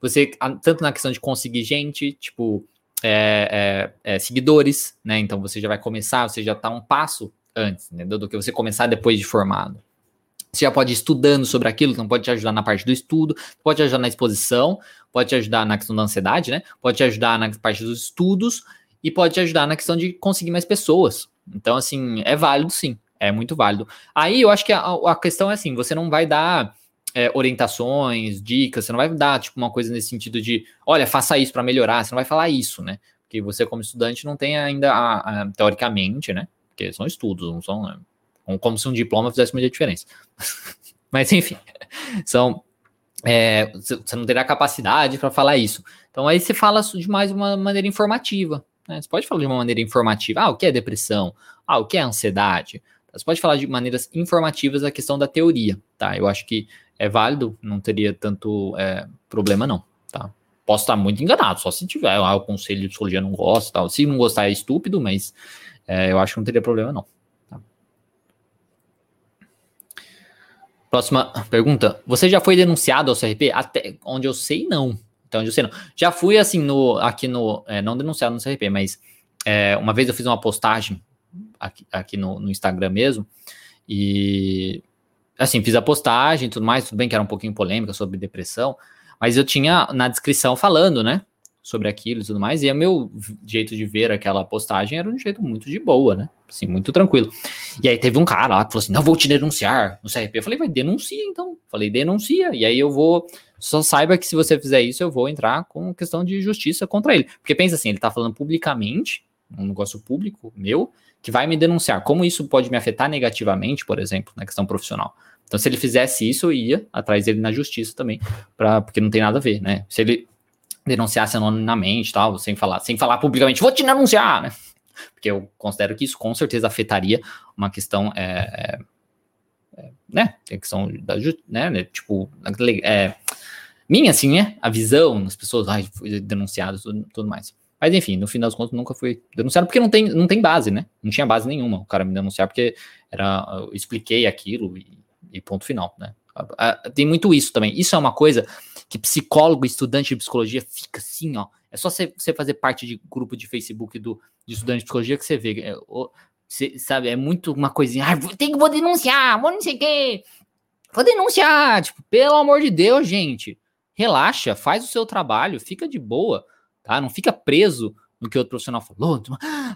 Você, tanto na questão de conseguir gente, tipo, é, é, é, seguidores, né? Então você já vai começar, você já tá um passo antes? Do, do que você começar depois de formado. Você já pode ir estudando sobre aquilo, então pode te ajudar na parte do estudo, pode te ajudar na exposição, pode te ajudar na questão da ansiedade, né? Pode te ajudar na parte dos estudos e pode te ajudar na questão de conseguir mais pessoas. Então, assim, é válido sim, é muito válido. Aí eu acho que a, a questão é assim: você não vai dar é, orientações, dicas, você não vai dar, tipo, uma coisa nesse sentido de, olha, faça isso para melhorar, você não vai falar isso, né? Porque você, como estudante, não tem ainda, a, a, teoricamente, né? Porque são estudos, não são. Né? Como se um diploma fizesse muita diferença. Mas, enfim, são. É, você não terá capacidade para falar isso. Então, aí você fala de mais uma maneira informativa. Né? Você pode falar de uma maneira informativa. Ah, o que é depressão? Ah, o que é ansiedade? Você pode falar de maneiras informativas a questão da teoria, tá? Eu acho que é válido, não teria tanto é, problema, não, tá? Posso estar muito enganado, só se tiver. Ah, o conselho de psicologia não gosta, tal. Se não gostar é estúpido, mas é, eu acho que não teria problema, não. Próxima pergunta. Você já foi denunciado ao CRP? Até onde eu sei, não. Então, não. Já fui, assim, no, aqui no. É, não denunciado no CRP, mas é, uma vez eu fiz uma postagem aqui, aqui no, no, Instagram mesmo. E. Assim, fiz a postagem e tudo mais. Tudo bem que era um pouquinho polêmica sobre depressão. Mas eu tinha na descrição falando, né? Sobre aquilo e tudo mais. E o meu jeito de ver aquela postagem era um jeito muito de boa, né? Assim, muito tranquilo. E aí teve um cara lá que falou assim: não vou te denunciar no CRP. Eu falei, vai, denuncia então. Falei, denuncia. E aí eu vou. Só saiba que se você fizer isso, eu vou entrar com questão de justiça contra ele. Porque pensa assim, ele tá falando publicamente, um negócio público meu, que vai me denunciar. Como isso pode me afetar negativamente, por exemplo, na questão profissional. Então, se ele fizesse isso, eu ia atrás dele na justiça também, pra, porque não tem nada a ver, né? Se ele denunciasse anonimamente, tal, sem falar, sem falar publicamente, vou te denunciar, né? Porque eu considero que isso com certeza afetaria uma questão, é, é, é né? A questão da né? Tipo, é, minha, assim, né? A visão das pessoas, ai, fui denunciado, tudo, tudo mais. Mas enfim, no fim das contas nunca fui denunciado porque não tem, não tem base, né? Não tinha base nenhuma o cara me denunciar porque era, eu expliquei aquilo e, e ponto final, né? Tem muito isso também. Isso é uma coisa que psicólogo, estudante de psicologia fica assim, ó. É só você, fazer parte de grupo de Facebook do, de estudante de psicologia que você vê. É, você, sabe, é muito uma coisinha. Ah, tem que vou denunciar, vou não sei o quê. Vou denunciar. Tipo, pelo amor de Deus, gente. Relaxa, faz o seu trabalho, fica de boa, tá? Não fica preso no que outro profissional falou.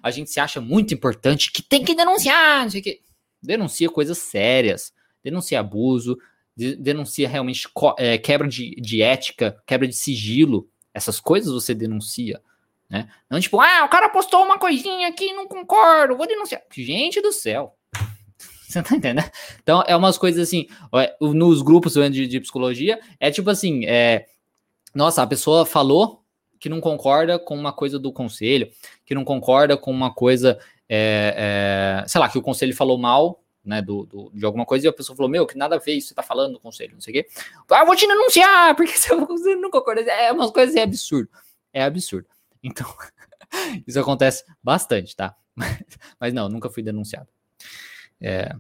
A gente se acha muito importante que tem que denunciar, não sei o quê. Denuncia coisas sérias, denuncia abuso, denuncia realmente é, quebra de, de ética, quebra de sigilo, essas coisas você denuncia, né? Não tipo, ah, o cara postou uma coisinha aqui, não concordo, vou denunciar. Gente do céu. Você tá entendendo? Então, é umas coisas assim, nos grupos de, de psicologia, é tipo assim, é, nossa, a pessoa falou que não concorda com uma coisa do conselho, que não concorda com uma coisa, é, é, sei lá, que o conselho falou mal né, do, do, de alguma coisa, e a pessoa falou, meu, que nada a ver isso, você tá falando conselho, não sei o quê. Ah, vou te denunciar, porque você não concorda. É umas coisas, é absurdo. É absurdo. Então, isso acontece bastante, tá? Mas, mas não, nunca fui denunciado. É...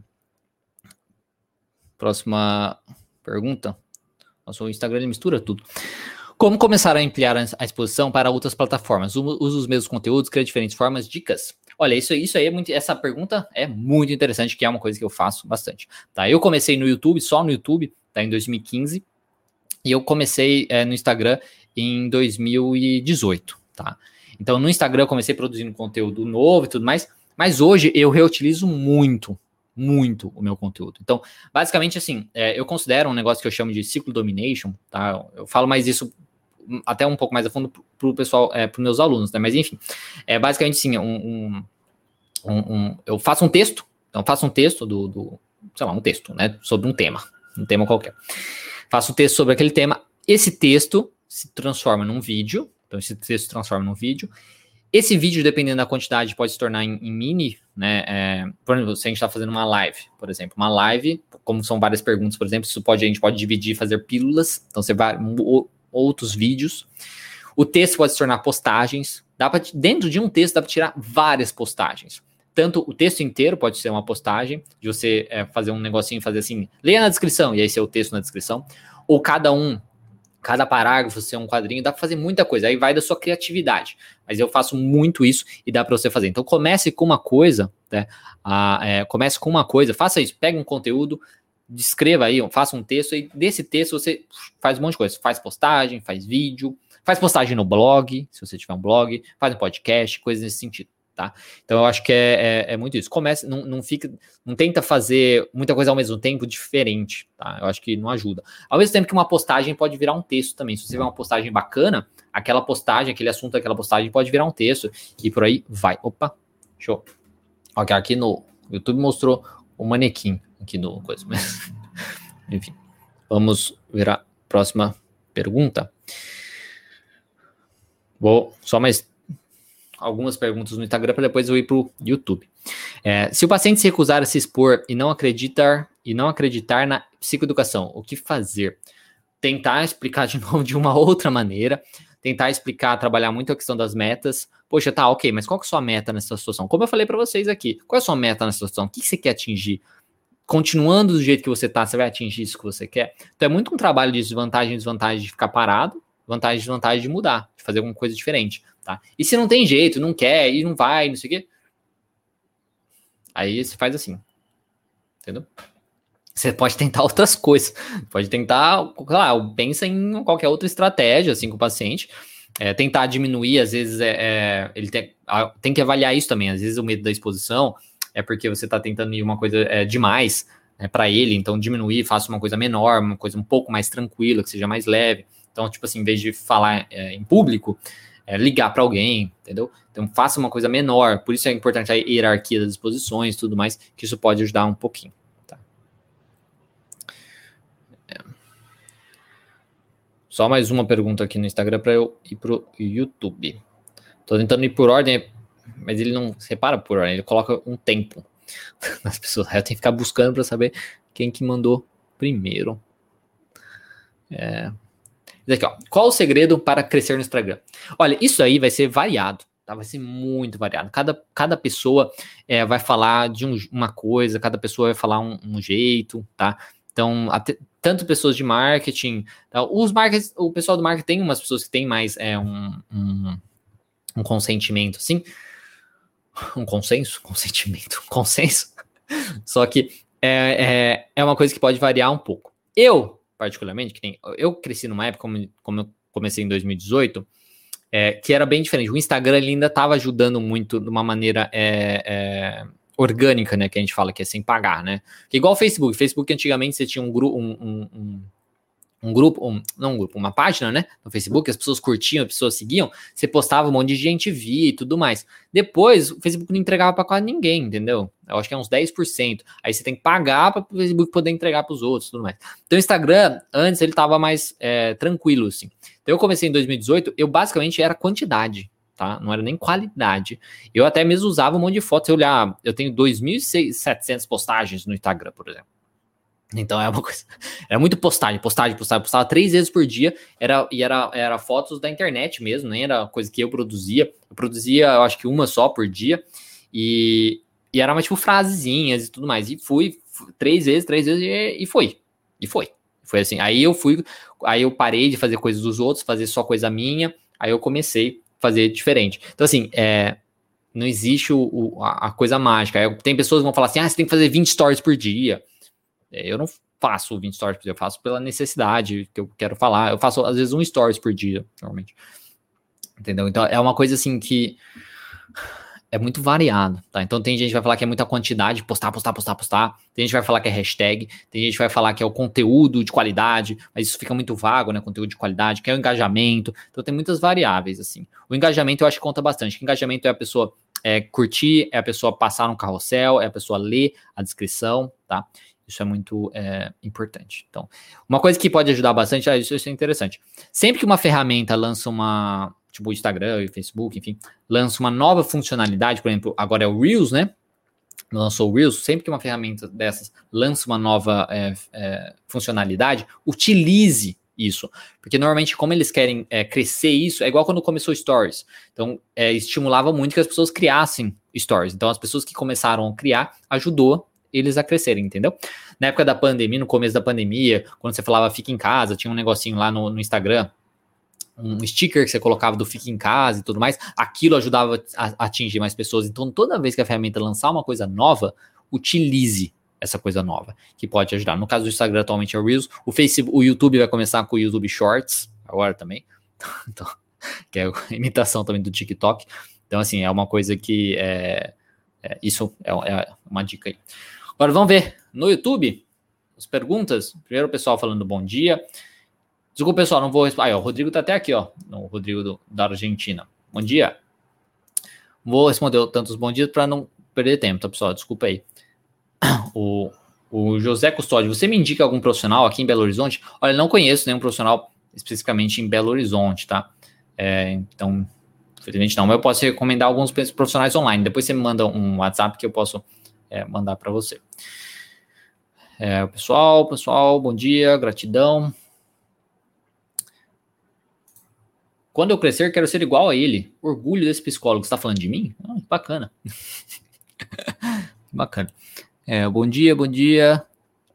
Próxima pergunta. Nosso Instagram ele mistura tudo. Como começar a ampliar a exposição para outras plataformas? Usa os mesmos conteúdos, cria diferentes formas, dicas. Olha, isso, isso aí é muito. Essa pergunta é muito interessante, que é uma coisa que eu faço bastante. Tá? Eu comecei no YouTube, só no YouTube, tá? Em 2015. E eu comecei é, no Instagram em 2018, tá? Então, no Instagram eu comecei produzindo conteúdo novo e tudo mais, mas hoje eu reutilizo muito, muito o meu conteúdo. Então, basicamente, assim, é, eu considero um negócio que eu chamo de ciclo domination, tá? Eu falo mais isso até um pouco mais a fundo para o pessoal, é, para os meus alunos, né? Mas enfim, é basicamente sim, um, um, um, eu faço um texto, então faço um texto do, do, sei lá, um texto, né? Sobre um tema, um tema qualquer. Faço um texto sobre aquele tema. Esse texto se transforma num vídeo, então esse texto se transforma num vídeo. Esse vídeo, dependendo da quantidade, pode se tornar em, em mini, né? É, por exemplo, se a gente está fazendo uma live, por exemplo, uma live, como são várias perguntas, por exemplo, isso pode, a gente pode dividir, fazer pílulas. Então você vai outros vídeos. O texto pode se tornar postagens. Dá pra, dentro de um texto dá para tirar várias postagens. tanto o texto inteiro pode ser uma postagem, de você é, fazer um negocinho, fazer assim, leia na descrição, e aí ser o texto na descrição, ou cada um, cada parágrafo ser um quadrinho, dá para fazer muita coisa, aí vai da sua criatividade, mas eu faço muito isso e dá para você fazer. Então comece com uma coisa, né, a, é, comece com uma coisa, faça isso, pega um conteúdo, descreva aí, faça um texto, e desse texto você faz um monte de coisa, faz postagem, faz vídeo, faz postagem no blog, se você tiver um blog, faz um podcast, coisas nesse sentido tá? Então eu acho que é, é, é, muito isso. Comece, não, não fica, não tenta fazer muita coisa ao mesmo tempo diferente, tá? Eu acho que não ajuda. Ao mesmo tempo que uma postagem pode virar um texto também. Se você tiver uma postagem bacana, aquela postagem, aquele assunto, aquela postagem pode virar um texto e por aí vai. Opa, show. Ok, aqui no YouTube mostrou o manequim aqui no coisa, mas enfim. Vamos ver a próxima pergunta. Vou só mais algumas perguntas no Instagram para depois eu ir para o YouTube. É, se o paciente se recusar a se expor e não acreditar e não acreditar na psicoeducação, o que fazer? Tentar explicar de novo de uma outra maneira, tentar explicar, trabalhar muito a questão das metas. Poxa, tá, ok, mas qual que é a sua meta nessa situação? Como eu falei para vocês aqui, qual é a sua meta nessa situação? O que você quer atingir? Continuando do jeito que você tá, você vai atingir isso que você quer? Então é muito um trabalho de desvantagem desvantagem de ficar parado, vantagem desvantagem de mudar, de fazer alguma coisa diferente. Tá? E se não tem jeito, não quer, e não vai, não sei o quê, aí você faz assim. Entendeu? Você pode tentar outras coisas. Pode tentar, claro, pensa em qualquer outra estratégia, assim, com o paciente. É, tentar diminuir, às vezes, é, é, ele tem, tem que avaliar isso também. Às vezes, o medo da exposição é porque você está tentando ir uma coisa é, demais né, para ele, então diminuir, faça uma coisa menor, uma coisa um pouco mais tranquila, que seja mais leve. Então, tipo assim, em vez de falar é, em público, é, ligar para alguém, entendeu? Então faça uma coisa menor. Por isso é importante a hierarquia das exposições e tudo mais, que isso pode ajudar um pouquinho. Tá? É. Só mais uma pergunta aqui no Instagram para eu ir pro YouTube. Tô tentando ir por ordem, mas ele não separa por ordem, ele coloca um tempo nas pessoas. Aí eu tenho que ficar buscando para saber quem que mandou primeiro. É, aqui, ó. Qual o segredo para crescer no Instagram? Olha, isso aí vai ser variado. Tá? Vai ser muito variado. Cada, cada pessoa é, vai falar de um, uma coisa, cada pessoa vai falar um, um jeito, tá? Então, até, tanto pessoas de marketing, tá? os markets, o pessoal do marketing tem umas pessoas que têm mais é, um, um, um consentimento, assim, um consenso, consentimento, consenso. Só que é, é, é uma coisa que pode variar um pouco. Eu particularmente, que tem, eu cresci numa época, como, como eu comecei em 2018, é, que era bem diferente. O Instagram ainda estava ajudando muito de uma maneira é, é, orgânica, né? Que a gente fala que é sem pagar, né? Que igual o Facebook. Facebook antigamente você tinha um grupo, um, um, um um grupo, um, não um grupo, uma página, né, no Facebook, as pessoas curtiam, as pessoas seguiam, você postava um monte de gente via e tudo mais. Depois, o Facebook não entregava para quase ninguém, entendeu? Eu acho que é uns 10%. Aí você tem que pagar para o Facebook poder entregar para os outros tudo mais. Então, o Instagram, antes, ele tava mais é, tranquilo, assim. Então, eu comecei em 2018, eu basicamente era quantidade, tá? Não era nem qualidade. Eu até mesmo usava um monte de fotos. Eu olhar, eu tenho 2.700 postagens no Instagram, por exemplo. Então é uma coisa. Era muito postagem, postagem, postagem, postava três vezes por dia. Era, e era, era fotos da internet mesmo, nem era coisa que eu produzia. Eu produzia, eu acho que uma só por dia. E, e era uma tipo frasezinhas e tudo mais. E fui, três vezes, três vezes e, e foi. E foi. Foi assim. Aí eu fui, aí eu parei de fazer coisas dos outros, fazer só coisa minha. Aí eu comecei a fazer diferente. Então, assim, é, não existe o, o a, coisa mágica. Tem pessoas que vão falar assim: ah, você tem que fazer 20 stories por dia. É, eu não faço 20 stories por dia, eu faço pela necessidade que eu quero falar. Eu faço, às vezes, um stories por dia, normalmente. Entendeu? Então, é uma coisa assim que é muito variado, tá? Então tem gente que vai falar que é muita quantidade, postar, postar, postar, postar. Tem gente que vai falar que é hashtag, tem gente que vai falar que é o conteúdo de qualidade, mas isso fica muito vago, né? Conteúdo de qualidade, que é o engajamento. Então tem muitas variáveis, assim. O engajamento eu acho que conta bastante. O engajamento é a pessoa é, curtir, é a pessoa passar no carrossel, é a pessoa ler a descrição, tá? Isso é muito é, importante. Então, uma coisa que pode ajudar bastante, ah, isso, isso é interessante. Sempre que uma ferramenta lança uma, tipo o Instagram e Facebook, enfim, lança uma nova funcionalidade, por exemplo, agora é o Reels, né? Lançou o Reels, sempre que uma ferramenta dessas lança uma nova é, é, funcionalidade, utilize isso. Porque normalmente, como eles querem é, crescer isso, é igual quando começou Stories. Então, é, estimulava muito que as pessoas criassem stories. Então, as pessoas que começaram a criar ajudou eles a crescerem, entendeu? Na época da pandemia, no começo da pandemia, quando você falava fica em casa, tinha um negocinho lá no, no Instagram, um sticker que você colocava do fica em casa e tudo mais, aquilo ajudava a, atingir mais pessoas. Então, toda vez que a ferramenta lançar uma coisa nova, utilize essa coisa nova, que pode ajudar. No caso do Instagram, atualmente é o Reels. O Facebook, o YouTube vai começar com o YouTube Shorts, agora também. Então, que é a imitação também do TikTok. Então, assim, é uma coisa que é, é isso é, é, uma dica aí. Agora vamos ver no YouTube as perguntas. Primeiro o pessoal falando bom dia. Desculpa, pessoal, não vou responder. Ah, o Rodrigo tá até aqui, ó. O Rodrigo do, da Argentina. Bom dia. Vou responder tantos bons dias para não perder tempo, tá, pessoal? Desculpa aí. O, o José Custódio, você me indica algum profissional aqui em Belo Horizonte? Olha, não conheço nenhum profissional especificamente em Belo Horizonte, tá? É, então, infelizmente não, mas eu posso recomendar alguns profissionais online. Depois você me manda um WhatsApp que eu posso é, mandar para você. É, pessoal, pessoal, bom dia, gratidão. Quando eu crescer, quero ser igual a ele. Orgulho desse psicólogo. Você está falando de mim? Ah, bacana. bacana. É, bom dia, bom dia.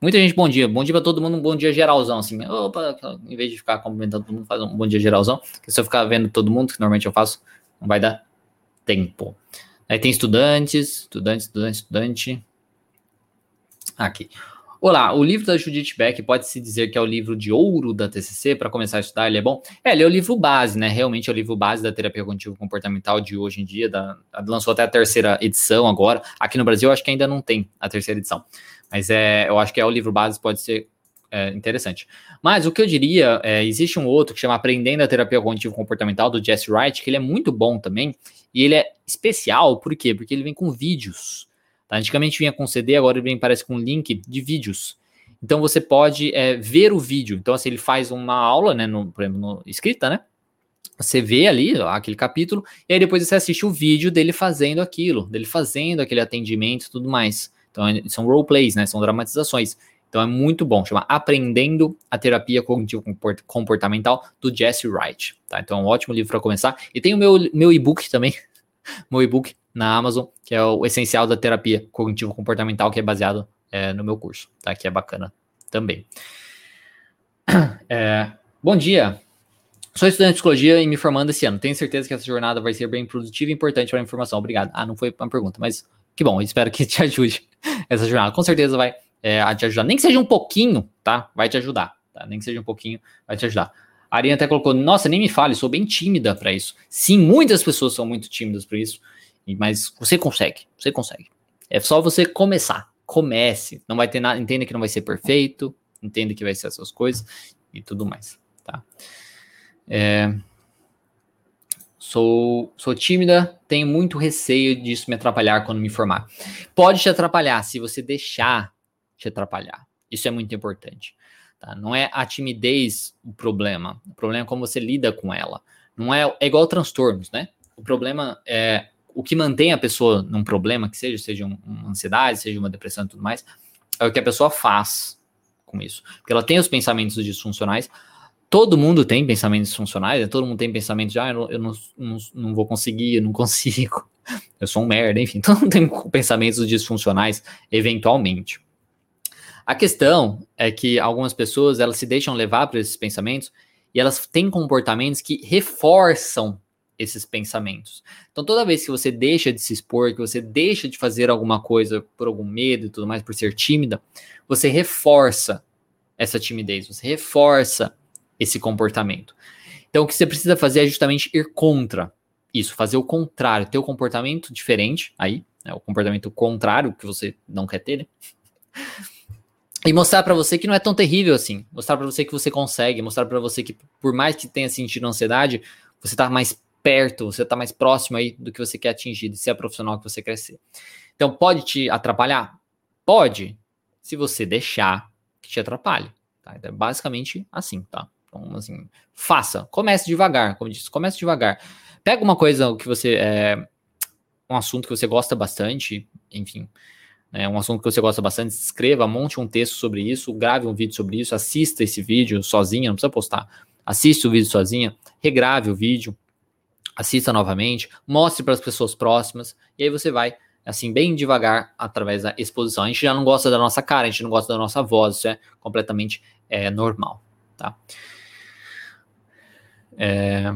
Muita gente, bom dia. Bom dia para todo mundo, um bom dia geralzão, assim. Opa, em vez de ficar cumprimentando todo mundo, faz um bom dia geralzão. Que se eu ficar vendo todo mundo, que normalmente eu faço, não vai dar tempo. Aí tem estudantes, estudante, estudante, estudante. Aqui. Olá, o livro da Judith Beck pode-se dizer que é o livro de ouro da TCC para começar a estudar, ele é bom? É, ele é o livro base, né? Realmente é o livro base da terapia cognitivo comportamental de hoje em dia, da, lançou até a terceira edição agora. Aqui no Brasil, eu acho que ainda não tem a terceira edição, mas é, eu acho que é o livro base, pode ser é, interessante. Mas o que eu diria, é, existe um outro que chama Aprendendo a Terapia Cognitivo Comportamental, do Jesse Wright, que ele é muito bom também, e ele é especial, por quê? Porque ele vem com vídeos. Tá? Antigamente vinha com CD, agora ele vem, parece com um link de vídeos. Então você pode é, ver o vídeo. Então, assim, ele faz uma aula, né? No, por exemplo, no, escrita, né? Você vê ali ó, aquele capítulo, e aí depois você assiste o vídeo dele fazendo aquilo, dele fazendo aquele atendimento e tudo mais. Então, é, são roleplays, né? São dramatizações. Então é muito bom, chama Aprendendo a Terapia Cognitivo Comportamental do Jesse Wright, tá? Então é um ótimo livro para começar. E tem o meu, meu e-book também, meu e-book na Amazon, que é o Essencial da Terapia Cognitivo Comportamental, que é baseado é, no meu curso, tá? Que é bacana também. É, bom dia. Sou estudante de psicologia e me formando esse ano. Tenho certeza que essa jornada vai ser bem produtiva e importante para a informação. Obrigado. Ah, não foi uma pergunta, mas que bom. Espero que te ajude essa jornada. Com certeza vai é, a te ajudar. Nem que seja um pouquinho, tá? Vai te ajudar. Tá? Nem que seja um pouquinho, vai te ajudar. A Ariane até colocou, nossa, nem me fale, sou bem tímida para isso. Sim, muitas pessoas são muito tímidas para isso, mas você consegue, você consegue. É só você começar. Comece. Não vai ter nada, entenda que não vai ser perfeito, entenda que vai ser essas coisas e tudo mais, tá? É, sou, sou tímida, tenho muito receio disso me atrapalhar quando me formar. Pode te atrapalhar se você deixar te atrapalhar. Isso é muito importante. Tá? Não é a timidez o problema. O problema é como você lida com ela. Não é, é igual transtornos, né? O problema é o que mantém a pessoa num problema, que seja, seja uma ansiedade, seja uma depressão e tudo mais, é o que a pessoa faz com isso. Porque ela tem os pensamentos disfuncionais. Todo mundo tem pensamentos disfuncionais, né? todo mundo tem pensamentos de, ah, eu, não, eu não, não, não vou conseguir, eu não consigo, eu sou um merda, enfim. Todo mundo tem pensamentos disfuncionais, eventualmente. A questão é que algumas pessoas elas se deixam levar por esses pensamentos e elas têm comportamentos que reforçam esses pensamentos. Então, toda vez que você deixa de se expor, que você deixa de fazer alguma coisa por algum medo e tudo mais, por ser tímida, você reforça essa timidez, você reforça esse comportamento. Então, o que você precisa fazer é justamente ir contra isso, fazer o contrário, ter o um comportamento diferente aí, né, o comportamento contrário que você não quer ter, né? E mostrar para você que não é tão terrível assim, mostrar para você que você consegue, mostrar para você que por mais que tenha sentido ansiedade, você tá mais perto, você tá mais próximo aí do que você quer atingir, de ser a profissional que você quer ser. Então pode te atrapalhar? Pode, se você deixar que te atrapalhe, tá? Então, é basicamente assim, tá? Então, assim, faça, comece devagar, como disse, comece devagar. Pega uma coisa que você é um assunto que você gosta bastante, enfim, é um assunto que você gosta bastante, escreva, monte um texto sobre isso, grave um vídeo sobre isso, assista esse vídeo sozinha, não precisa postar. Assiste o vídeo sozinha, regrave o vídeo, assista novamente, mostre para as pessoas próximas, e aí você vai, assim, bem devagar através da exposição. A gente já não gosta da nossa cara, a gente não gosta da nossa voz, isso é completamente é, normal, tá? É...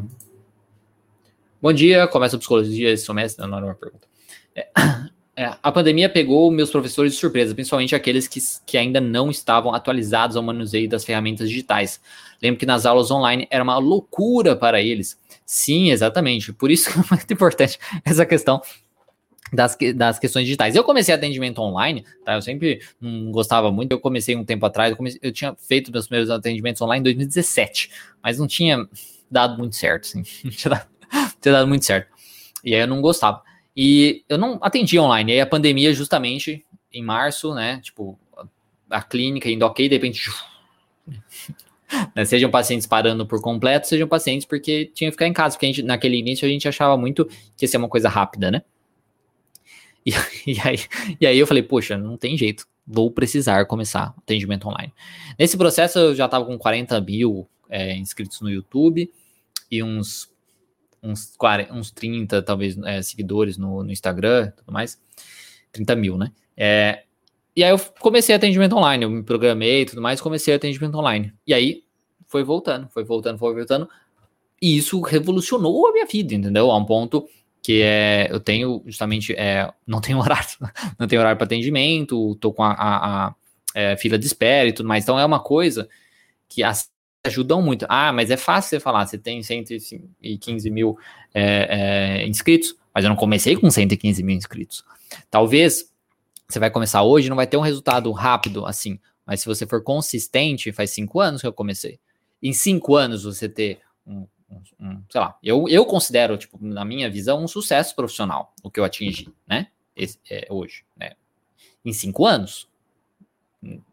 Bom dia, começa a psicologia esse semestre, não, não é uma pergunta. É, é, a pandemia pegou meus professores de surpresa, principalmente aqueles que, que ainda não estavam atualizados ao manuseio das ferramentas digitais. Lembro que nas aulas online era uma loucura para eles. Sim, exatamente. Por isso que é muito importante essa questão das, das questões digitais. Eu comecei atendimento online, tá? Eu sempre não gostava muito. Eu comecei um tempo atrás, eu, comecei, eu tinha feito meus primeiros atendimentos online em 2017, mas não tinha dado muito certo, assim. Não tinha dado, tinha dado muito certo. E aí eu não gostava. E eu não atendi online. Aí a pandemia, justamente em março, né? Tipo, a clínica indo ok, de repente. né, sejam pacientes parando por completo, sejam pacientes porque tinha que ficar em casa, porque gente, naquele início a gente achava muito que ia ser uma coisa rápida, né? E, e, aí, e aí eu falei, poxa, não tem jeito, vou precisar começar atendimento online. Nesse processo eu já estava com 40 mil é, inscritos no YouTube e uns, uns, 40, uns 30, talvez, é, seguidores no, no Instagram tudo mais. 30 mil, né? É, e aí eu comecei atendimento online, eu me programei e tudo mais, comecei atendimento online. E aí foi voltando, foi voltando, foi voltando. E isso revolucionou a minha vida, entendeu? A um ponto que é, eu tenho justamente, é, não tenho horário, não tenho horário para atendimento, tô com a, a, a é, fila de espera e tudo mais. Então é uma coisa que as ajudam muito. Ah, mas é fácil você falar, você tem 115 mil é, é, inscritos, mas eu não comecei com 115 mil inscritos. Talvez você vai começar hoje, não vai ter um resultado rápido assim. Mas se você for consistente, faz cinco anos que eu comecei. Em cinco anos você ter um, um, um sei lá, eu, eu considero, tipo, na minha visão, um sucesso profissional, o que eu atingi, né? Esse, é, hoje, né? Em cinco anos.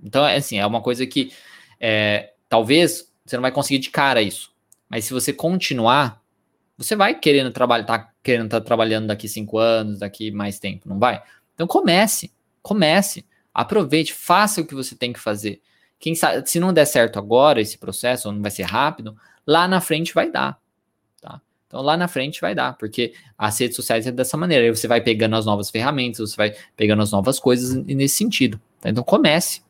Então, é assim, é uma coisa que é, talvez você não vai conseguir de cara isso. Mas se você continuar, você vai querendo trabalhar, tá querendo estar tá trabalhando daqui cinco anos, daqui mais tempo, não vai? Então comece. Comece, aproveite, faça o que você tem que fazer. Quem sabe, se não der certo agora esse processo, ou não vai ser rápido, lá na frente vai dar. Tá? Então lá na frente vai dar, porque as redes sociais é dessa maneira. Aí você vai pegando as novas ferramentas, você vai pegando as novas coisas nesse sentido. Tá? Então comece,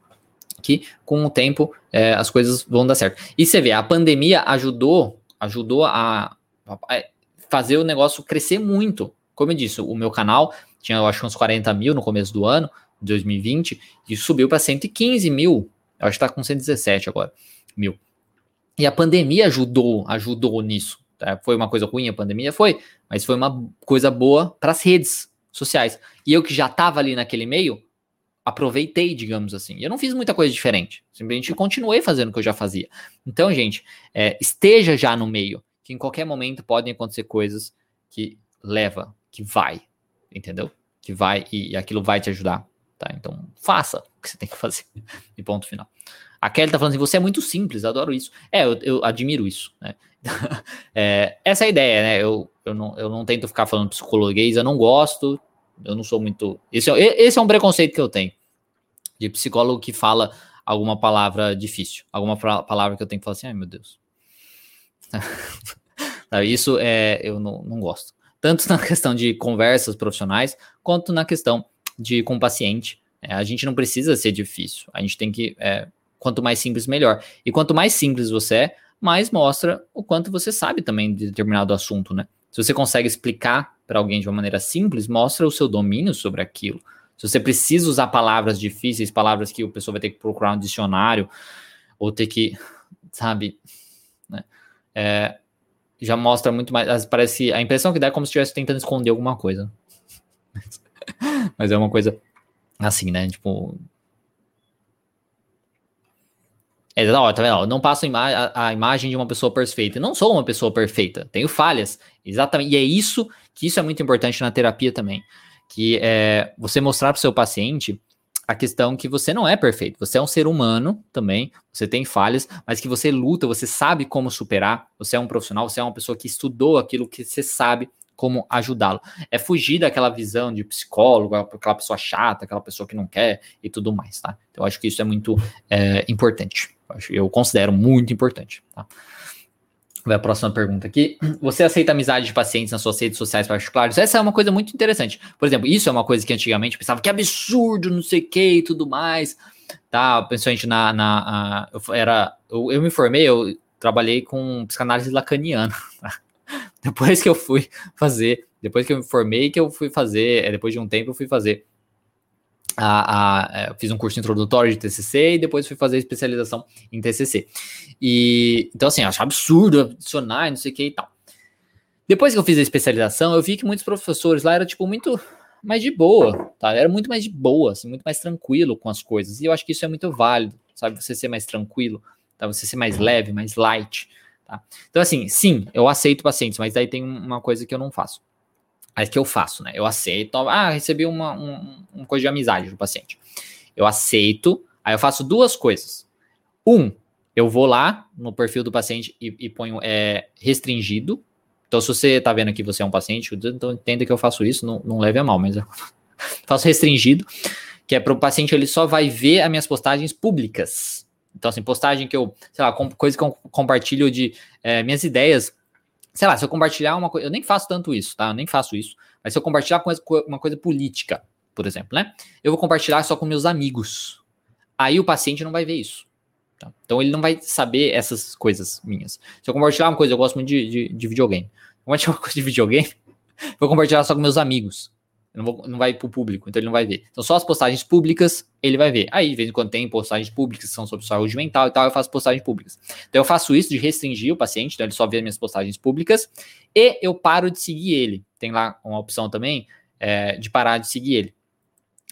que com o tempo é, as coisas vão dar certo. E você vê, a pandemia ajudou, ajudou a, a fazer o negócio crescer muito. Como eu disse, o meu canal tinha, eu acho, uns 40 mil no começo do ano, 2020, e subiu para 115 mil. Eu acho que está com 117 agora, mil. E a pandemia ajudou, ajudou nisso. Tá? Foi uma coisa ruim a pandemia? Foi, mas foi uma coisa boa para as redes sociais. E eu que já estava ali naquele meio, aproveitei, digamos assim. Eu não fiz muita coisa diferente. Simplesmente continuei fazendo o que eu já fazia. Então, gente, é, esteja já no meio, que em qualquer momento podem acontecer coisas que leva, que vai, entendeu? Que vai e, e aquilo vai te ajudar. Tá? Então, faça o que você tem que fazer. E ponto final. A Kelly tá falando assim: você é muito simples, adoro isso. É, eu, eu admiro isso. Né? é, essa é a ideia, né? Eu, eu, não, eu não tento ficar falando psicologuês, eu não gosto, eu não sou muito. Esse é, esse é um preconceito que eu tenho. De psicólogo que fala alguma palavra difícil, alguma palavra que eu tenho que falar assim, ai meu Deus. Isso é, eu não, não gosto. Tanto na questão de conversas profissionais, quanto na questão de com o paciente. É, a gente não precisa ser difícil. A gente tem que. É, quanto mais simples, melhor. E quanto mais simples você é, mais mostra o quanto você sabe também de determinado assunto, né? Se você consegue explicar para alguém de uma maneira simples, mostra o seu domínio sobre aquilo. Se você precisa usar palavras difíceis, palavras que o pessoa vai ter que procurar um dicionário, ou ter que, sabe, né? É, já mostra muito mais. Parece a impressão que dá é como se estivesse tentando esconder alguma coisa. Mas é uma coisa assim, né? Tipo. É, tá vendo? não passo a, a, imagem de uma pessoa perfeita. não sou uma pessoa perfeita. Tenho falhas. Exatamente. E é isso que isso é muito importante na terapia também. Que é você mostrar para o seu paciente a questão que você não é perfeito. Você é um ser humano também, você tem falhas, mas que você luta, você sabe como superar. Você é um profissional, você é uma pessoa que estudou aquilo que você sabe como ajudá-lo. É fugir daquela visão de psicólogo, aquela pessoa chata, aquela pessoa que não quer e tudo mais, tá? Então, eu acho que isso é muito é, importante. Eu considero muito importante, tá? Vai a próxima pergunta aqui. Você aceita amizade de pacientes nas suas redes sociais particulares? Essa é uma coisa muito interessante. Por exemplo, isso é uma coisa que antigamente eu pensava que absurdo, não sei o que e tudo mais. Tá, principalmente na. na a, eu, era, eu, eu, me formei, eu trabalhei com psicanálise lacaniana. Tá? Depois que eu fui fazer, depois que eu me formei, que eu fui fazer, é, depois de um tempo, eu fui fazer a, a, é, fiz um curso introdutório de TCC e depois fui fazer especialização em TCC. E então assim, acho absurdo adicionar, não sei o que e tal. Depois que eu fiz a especialização, eu vi que muitos professores lá eram tipo muito mais de boa, tá? Era muito mais de boa, assim, muito mais tranquilo com as coisas. E eu acho que isso é muito válido, sabe? Você ser mais tranquilo, tá? Você ser mais leve, mais light, tá? Então assim, sim, eu aceito pacientes, mas daí tem uma coisa que eu não faço. Aí que eu faço, né? Eu aceito, ah, recebi uma, um, uma coisa de amizade do paciente. Eu aceito, aí eu faço duas coisas. Um, eu vou lá no perfil do paciente e, e ponho é, restringido. Então, se você tá vendo que você é um paciente, então entenda que eu faço isso, não, não leve a mal, mas eu faço restringido, que é para o paciente ele só vai ver as minhas postagens públicas. Então, assim, postagem que eu, sei lá, coisa que eu compartilho de é, minhas ideias sei lá, se eu compartilhar uma coisa, eu nem faço tanto isso, tá? Eu nem faço isso. Mas se eu compartilhar uma coisa política, por exemplo, né? Eu vou compartilhar só com meus amigos. Aí o paciente não vai ver isso. Tá? Então ele não vai saber essas coisas minhas. Se eu compartilhar uma coisa, eu gosto muito de, de, de videogame. Compartilhar uma coisa de videogame, vou compartilhar só com meus amigos. Não, vou, não vai para o público, então ele não vai ver. Então, só as postagens públicas ele vai ver. Aí, de vez em quando tem postagens públicas que são sobre saúde mental e tal, eu faço postagens públicas. Então, eu faço isso de restringir o paciente, então ele só vê minhas postagens públicas, e eu paro de seguir ele. Tem lá uma opção também é, de parar de seguir ele.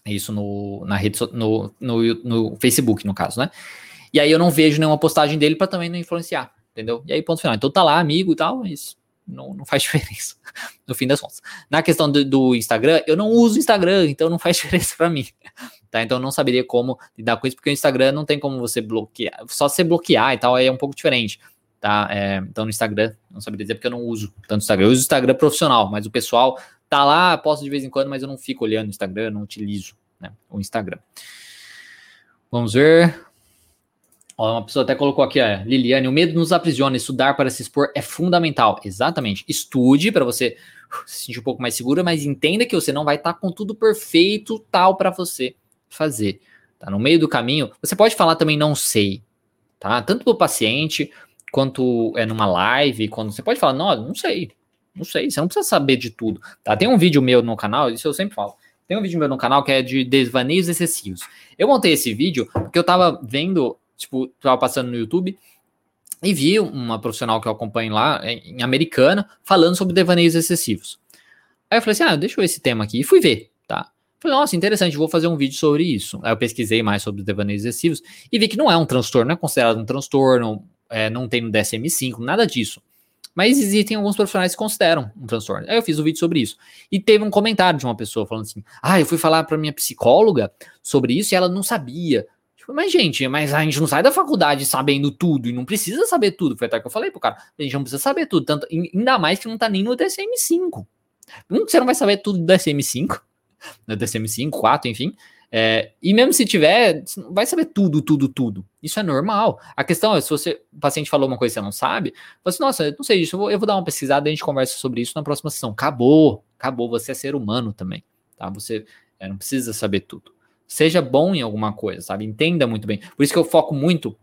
Isso no, na rede, no, no, no Facebook, no caso, né? E aí eu não vejo nenhuma postagem dele para também não influenciar, entendeu? E aí, ponto final. Então tá lá, amigo e tal, é isso não, não faz diferença, no fim das contas. Na questão do, do, Instagram, eu não uso Instagram, então não faz diferença para mim. Tá? Então eu não saberia como lidar com isso, porque o Instagram não tem como você bloquear, só você bloquear e tal, é um pouco diferente. Tá? É, então no Instagram, não saberia dizer porque eu não uso tanto Instagram. Eu uso o Instagram profissional, mas o pessoal tá lá, posto de vez em quando, mas eu não fico olhando o Instagram, não utilizo né, o Instagram. Vamos ver. Ó, uma pessoa até colocou aqui, ó, Liliane, o medo nos aprisiona, estudar para se expor é fundamental. Exatamente. Estude para você se sentir um pouco mais segura, mas entenda que você não vai estar tá com tudo perfeito tal para você fazer. Tá no meio do caminho, você pode falar também não sei, tá? Tanto do paciente quanto é numa live, quando você pode falar, não, não sei. Não sei, você não precisa saber de tudo, tá? Tem um vídeo meu no canal, isso eu sempre falo. Tem um vídeo meu no canal que é de desvaneios excessivos. Eu montei esse vídeo porque eu tava vendo tipo, tava passando no YouTube e vi uma profissional que eu acompanho lá, em Americana, falando sobre devaneios excessivos. Aí eu falei assim, ah, deixa eu ver esse tema aqui, e fui ver, tá? Falei, nossa, interessante, vou fazer um vídeo sobre isso. Aí eu pesquisei mais sobre devaneios excessivos e vi que não é um transtorno, não é considerado um transtorno, é, não tem no DSM-5, nada disso. Mas existem alguns profissionais que consideram um transtorno. Aí eu fiz um vídeo sobre isso. E teve um comentário de uma pessoa falando assim: Ah, eu fui falar para minha psicóloga sobre isso e ela não sabia. Tipo, mas, gente, mas a gente não sai da faculdade sabendo tudo e não precisa saber tudo. Foi até que eu falei pro cara. A gente não precisa saber tudo. Tanto, ainda mais que não tá nem no DSM-5. Você não vai saber tudo do DSM-5, no DSM-5, 4, enfim. É, e mesmo se tiver, vai saber tudo, tudo, tudo. Isso é normal. A questão é, se você, o paciente falou uma coisa que você não sabe, você, nossa, eu não sei disso, eu vou, eu vou dar uma pesquisada e a gente conversa sobre isso na próxima sessão. Acabou, acabou. Você é ser humano também, tá? Você é, não precisa saber tudo seja bom em alguma coisa, sabe? Entenda muito bem. Por isso que eu foco muito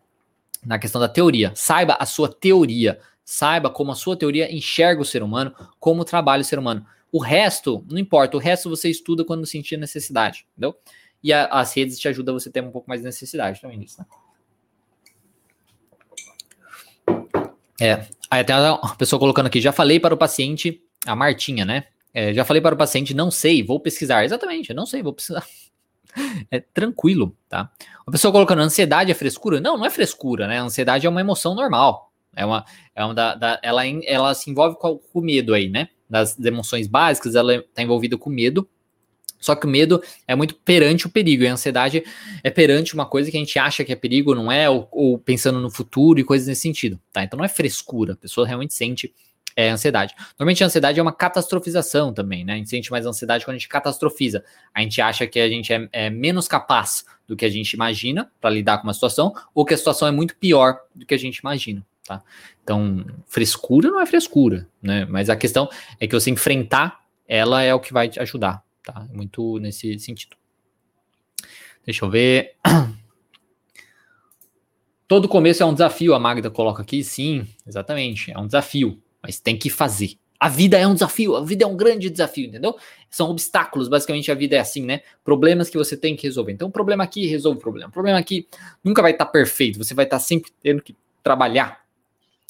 na questão da teoria. Saiba a sua teoria. Saiba como a sua teoria enxerga o ser humano, como trabalha o ser humano. O resto, não importa, o resto você estuda quando sentir necessidade, entendeu? E a, as redes te ajudam você a ter um pouco mais de necessidade também disso, né? É, aí até uma pessoa colocando aqui, já falei para o paciente, a Martinha, né? É, já falei para o paciente, não sei, vou pesquisar. Exatamente, não sei, vou pesquisar. É tranquilo, tá? Uma pessoa colocando ansiedade é frescura? Não, não é frescura, né? A ansiedade é uma emoção normal. É uma, é uma da, da ela, ela se envolve com, com medo aí, né? Das emoções básicas, ela está envolvida com medo. Só que o medo é muito perante o perigo, e a ansiedade é perante uma coisa que a gente acha que é perigo, não é, ou, ou pensando no futuro e coisas nesse sentido, tá? Então não é frescura, a pessoa realmente sente é ansiedade. Normalmente a ansiedade é uma catastrofização também, né? A gente sente mais ansiedade quando a gente catastrofiza. A gente acha que a gente é, é menos capaz do que a gente imagina para lidar com uma situação, ou que a situação é muito pior do que a gente imagina. tá? Então, frescura não é frescura, né? Mas a questão é que você enfrentar ela é o que vai te ajudar, tá? Muito nesse sentido. Deixa eu ver. Todo começo é um desafio, a Magda coloca aqui. Sim, exatamente. É um desafio, mas tem que fazer. A vida é um desafio, a vida é um grande desafio, entendeu? São obstáculos, basicamente a vida é assim, né? Problemas que você tem que resolver. Então, problema aqui resolve o problema. Problema aqui nunca vai estar tá perfeito, você vai estar tá sempre tendo que trabalhar,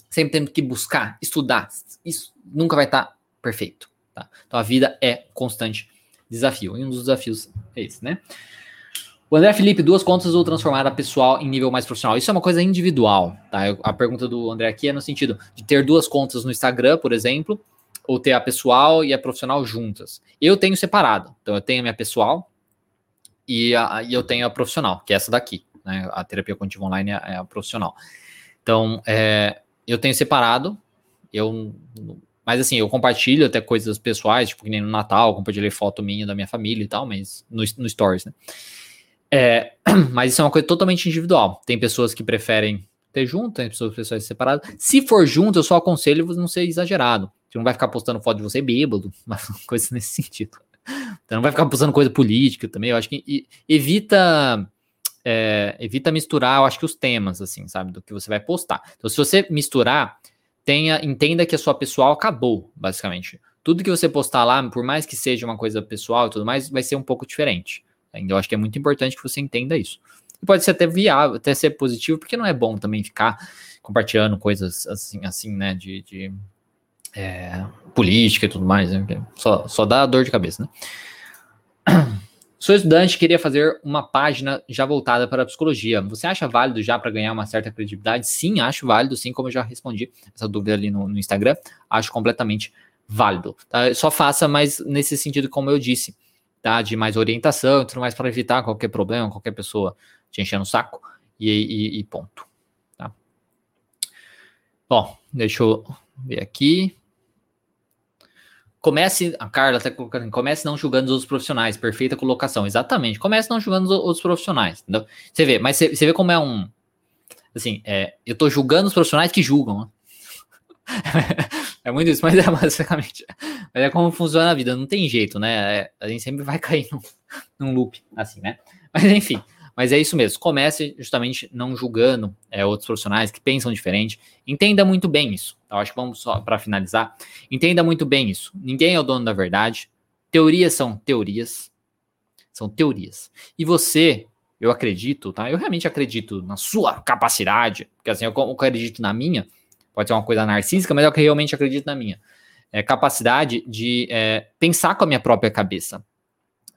sempre tendo que buscar, estudar. Isso nunca vai estar tá perfeito, tá? Então, a vida é constante desafio. E um dos desafios é esse, né? O André Felipe, duas contas ou transformar a pessoal em nível mais profissional? Isso é uma coisa individual, tá? A pergunta do André aqui é no sentido de ter duas contas no Instagram, por exemplo, ou ter a pessoal e a profissional juntas. Eu tenho separado. Então eu tenho a minha pessoal e, a, e eu tenho a profissional, que é essa daqui. Né? A terapia contínua online é, é a profissional. Então é, eu tenho separado. Eu, mas assim, eu compartilho até coisas pessoais, tipo que nem no Natal, compartilhei foto minha da minha família e tal, mas no, no Stories, né? É, mas isso é uma coisa totalmente individual. Tem pessoas que preferem ter junto, tem pessoas que separado. Se for junto, eu só aconselho você não ser exagerado. Você não vai ficar postando foto de você bêbado, coisa nesse sentido. Então não vai ficar postando coisa política também. Eu acho que evita é, evita misturar, eu acho que os temas, assim, sabe, do que você vai postar. Então, se você misturar, tenha, entenda que a sua pessoal acabou, basicamente. Tudo que você postar lá, por mais que seja uma coisa pessoal e tudo mais, vai ser um pouco diferente. Ainda eu acho que é muito importante que você entenda isso. E pode ser até viável, até ser positivo, porque não é bom também ficar compartilhando coisas assim, assim, né, de, de é, política e tudo mais, né? Só, só dá dor de cabeça, né? Sou estudante queria fazer uma página já voltada para a psicologia. Você acha válido já para ganhar uma certa credibilidade? Sim, acho válido, sim, como eu já respondi essa dúvida ali no, no Instagram. Acho completamente válido. Tá? Só faça, mas nesse sentido, como eu disse, tá? De mais orientação e tudo mais para evitar qualquer problema, qualquer pessoa te enchendo o saco e, e, e ponto. Tá? Bom, deixa eu ver aqui. Comece, a Carla está colocando, comece não julgando os outros profissionais, perfeita colocação, exatamente. Comece não julgando os outros profissionais, entendeu? Você vê, mas você, você vê como é um, assim, é, eu estou julgando os profissionais que julgam, né? é muito isso, mas é basicamente, mas é como funciona a vida, não tem jeito, né? É, a gente sempre vai cair num, num loop, assim, né? Mas enfim, mas é isso mesmo. Comece justamente não julgando é, outros profissionais que pensam diferente. Entenda muito bem isso. Eu acho que vamos só para finalizar. Entenda muito bem isso. Ninguém é o dono da verdade. Teorias são teorias. São teorias. E você, eu acredito, tá? Eu realmente acredito na sua capacidade, porque assim, eu acredito na minha. Pode ser uma coisa narcísica, mas é o que eu realmente acredito na minha. É capacidade de é, pensar com a minha própria cabeça,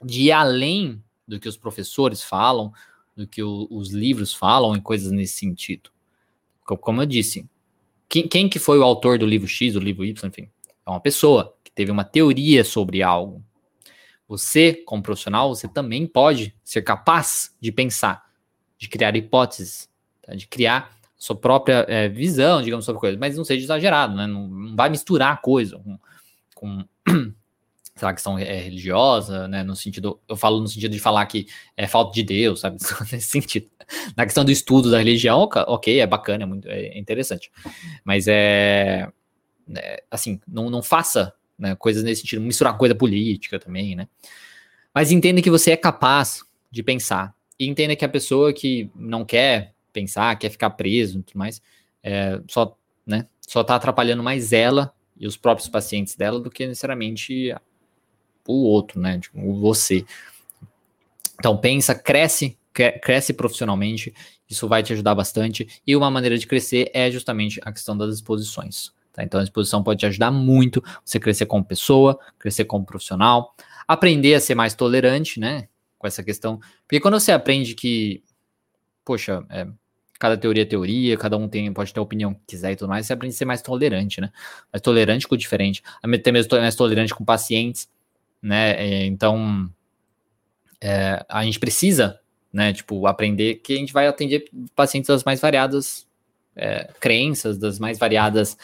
de ir além do que os professores falam, do que o, os livros falam e coisas nesse sentido. Como eu disse, quem, quem, que foi o autor do livro X, do livro Y, enfim, é uma pessoa que teve uma teoria sobre algo. Você, como profissional, você também pode ser capaz de pensar, de criar hipóteses, tá? de criar sua própria é, visão, digamos, sobre coisas, mas não seja exagerado, né? Não, não vai misturar coisa com, com sei lá, questão é, religiosa, né, no sentido, eu falo no sentido de falar que é falta de Deus, sabe, nesse sentido. Na questão do estudo da religião, ok, é bacana, é muito é interessante, mas é, é assim, não, não faça né, coisas nesse sentido, misturar coisa política também, né, mas entenda que você é capaz de pensar, e entenda que a pessoa que não quer pensar, quer ficar preso e tudo mais, é, só, né, só tá atrapalhando mais ela e os próprios pacientes dela do que necessariamente o outro, né? Tipo, você. Então pensa, cresce, cresce profissionalmente, isso vai te ajudar bastante. E uma maneira de crescer é justamente a questão das exposições. Tá? Então a exposição pode te ajudar muito, você crescer como pessoa, crescer como profissional, aprender a ser mais tolerante, né? Com essa questão. Porque quando você aprende que, poxa, é, cada teoria é teoria, cada um tem, pode ter a opinião que quiser e tudo mais, você aprende a ser mais tolerante, né? Mais tolerante com o diferente, até mesmo mais tolerante com pacientes né? É, então, é, a gente precisa, né, tipo, aprender que a gente vai atender pacientes das mais variadas é, crenças, das mais variadas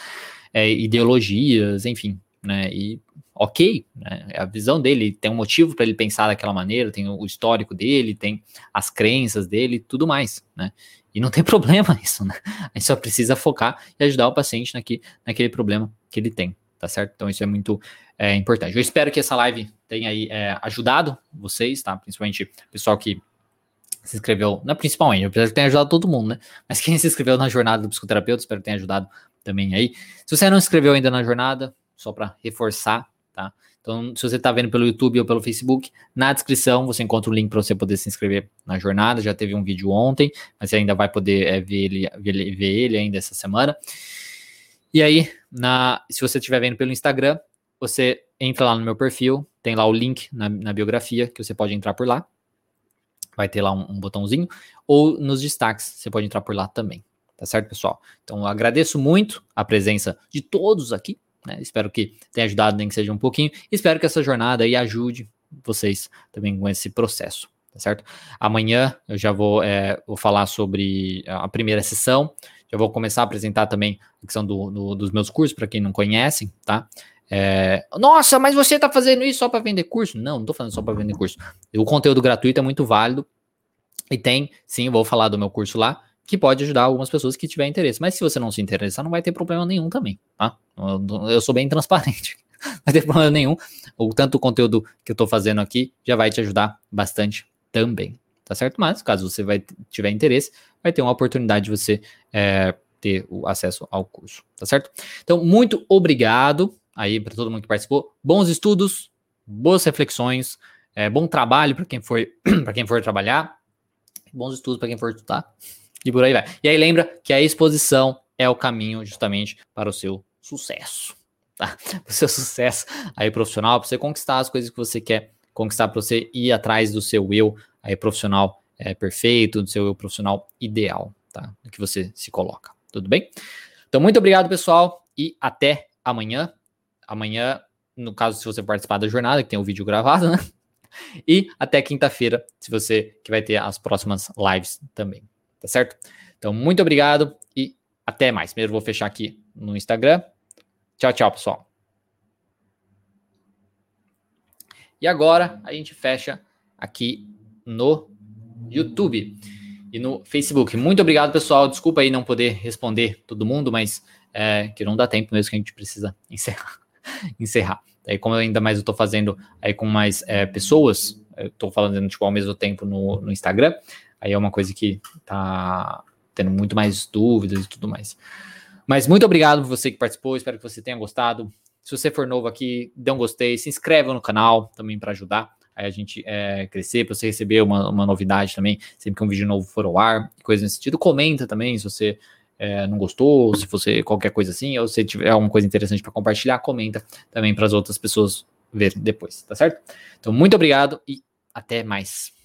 é, ideologias, enfim, né? E, ok, né? é a visão dele, tem um motivo para ele pensar daquela maneira, tem o histórico dele, tem as crenças dele, tudo mais, né? E não tem problema isso, né? A gente só precisa focar e ajudar o paciente naqui, naquele problema que ele tem, tá certo? Então isso é muito é, importante. Eu espero que essa live tenha aí é, ajudado vocês, tá? Principalmente o pessoal que se inscreveu, não é principalmente, eu espero que tenha ajudado todo mundo, né? Mas quem se inscreveu na jornada do psicoterapeuta, espero que tenha ajudado também aí. Se você não se inscreveu ainda na jornada, só para reforçar, tá? Então, se você está vendo pelo YouTube ou pelo Facebook, na descrição você encontra o link para você poder se inscrever na jornada. Já teve um vídeo ontem, mas você ainda vai poder é, ver, ele, ver, ver ele ainda essa semana. E aí, na, se você estiver vendo pelo Instagram, você entra lá no meu perfil, tem lá o link na, na biografia, que você pode entrar por lá. Vai ter lá um, um botãozinho. Ou nos destaques, você pode entrar por lá também. Tá certo, pessoal? Então, agradeço muito a presença de todos aqui. Né? Espero que tenha ajudado, nem que seja um pouquinho. Espero que essa jornada aí ajude vocês também com esse processo, tá certo? Amanhã eu já vou, é, vou falar sobre a primeira sessão. Já vou começar a apresentar também a questão do, do, dos meus cursos, para quem não conhece, tá? É, Nossa, mas você está fazendo isso só para vender curso? Não, não estou fazendo só para vender curso. O conteúdo gratuito é muito válido. E tem, sim, vou falar do meu curso lá que pode ajudar algumas pessoas que tiver interesse. Mas se você não se interessar, não vai ter problema nenhum também, tá? Eu sou bem transparente. Não vai ter problema nenhum. O tanto o conteúdo que eu estou fazendo aqui já vai te ajudar bastante também, tá certo? Mas caso você vai tiver interesse, vai ter uma oportunidade de você é, ter o acesso ao curso, tá certo? Então, muito obrigado aí para todo mundo que participou. Bons estudos, boas reflexões, é, bom trabalho para quem for para quem for trabalhar, bons estudos para quem for estudar. E por aí vai. E aí lembra que a exposição é o caminho justamente para o seu sucesso. Tá? o seu sucesso aí profissional, para você conquistar as coisas que você quer conquistar, para você ir atrás do seu eu aí profissional é, perfeito, do seu eu profissional ideal, tá? Do que você se coloca. Tudo bem? Então, muito obrigado, pessoal, e até amanhã. Amanhã, no caso, se você participar da jornada, que tem o vídeo gravado, né? E até quinta-feira, se você que vai ter as próximas lives também tá certo? Então, muito obrigado e até mais. Primeiro vou fechar aqui no Instagram. Tchau, tchau, pessoal. E agora a gente fecha aqui no YouTube e no Facebook. Muito obrigado, pessoal. Desculpa aí não poder responder todo mundo, mas é, que não dá tempo mesmo que a gente precisa encerrar. encerrar. Aí, como ainda mais eu tô fazendo aí com mais é, pessoas, tô falando tipo, ao mesmo tempo no, no Instagram, Aí é uma coisa que tá tendo muito mais dúvidas e tudo mais. Mas muito obrigado por você que participou, espero que você tenha gostado. Se você for novo aqui, dê um gostei, se inscreva no canal também para ajudar aí a gente é, crescer, para você receber uma, uma novidade também, sempre que um vídeo novo for ao ar, coisa nesse sentido. Comenta também se você é, não gostou, se você qualquer coisa assim, ou se tiver alguma coisa interessante para compartilhar, comenta também para as outras pessoas verem depois, tá certo? Então, muito obrigado e até mais.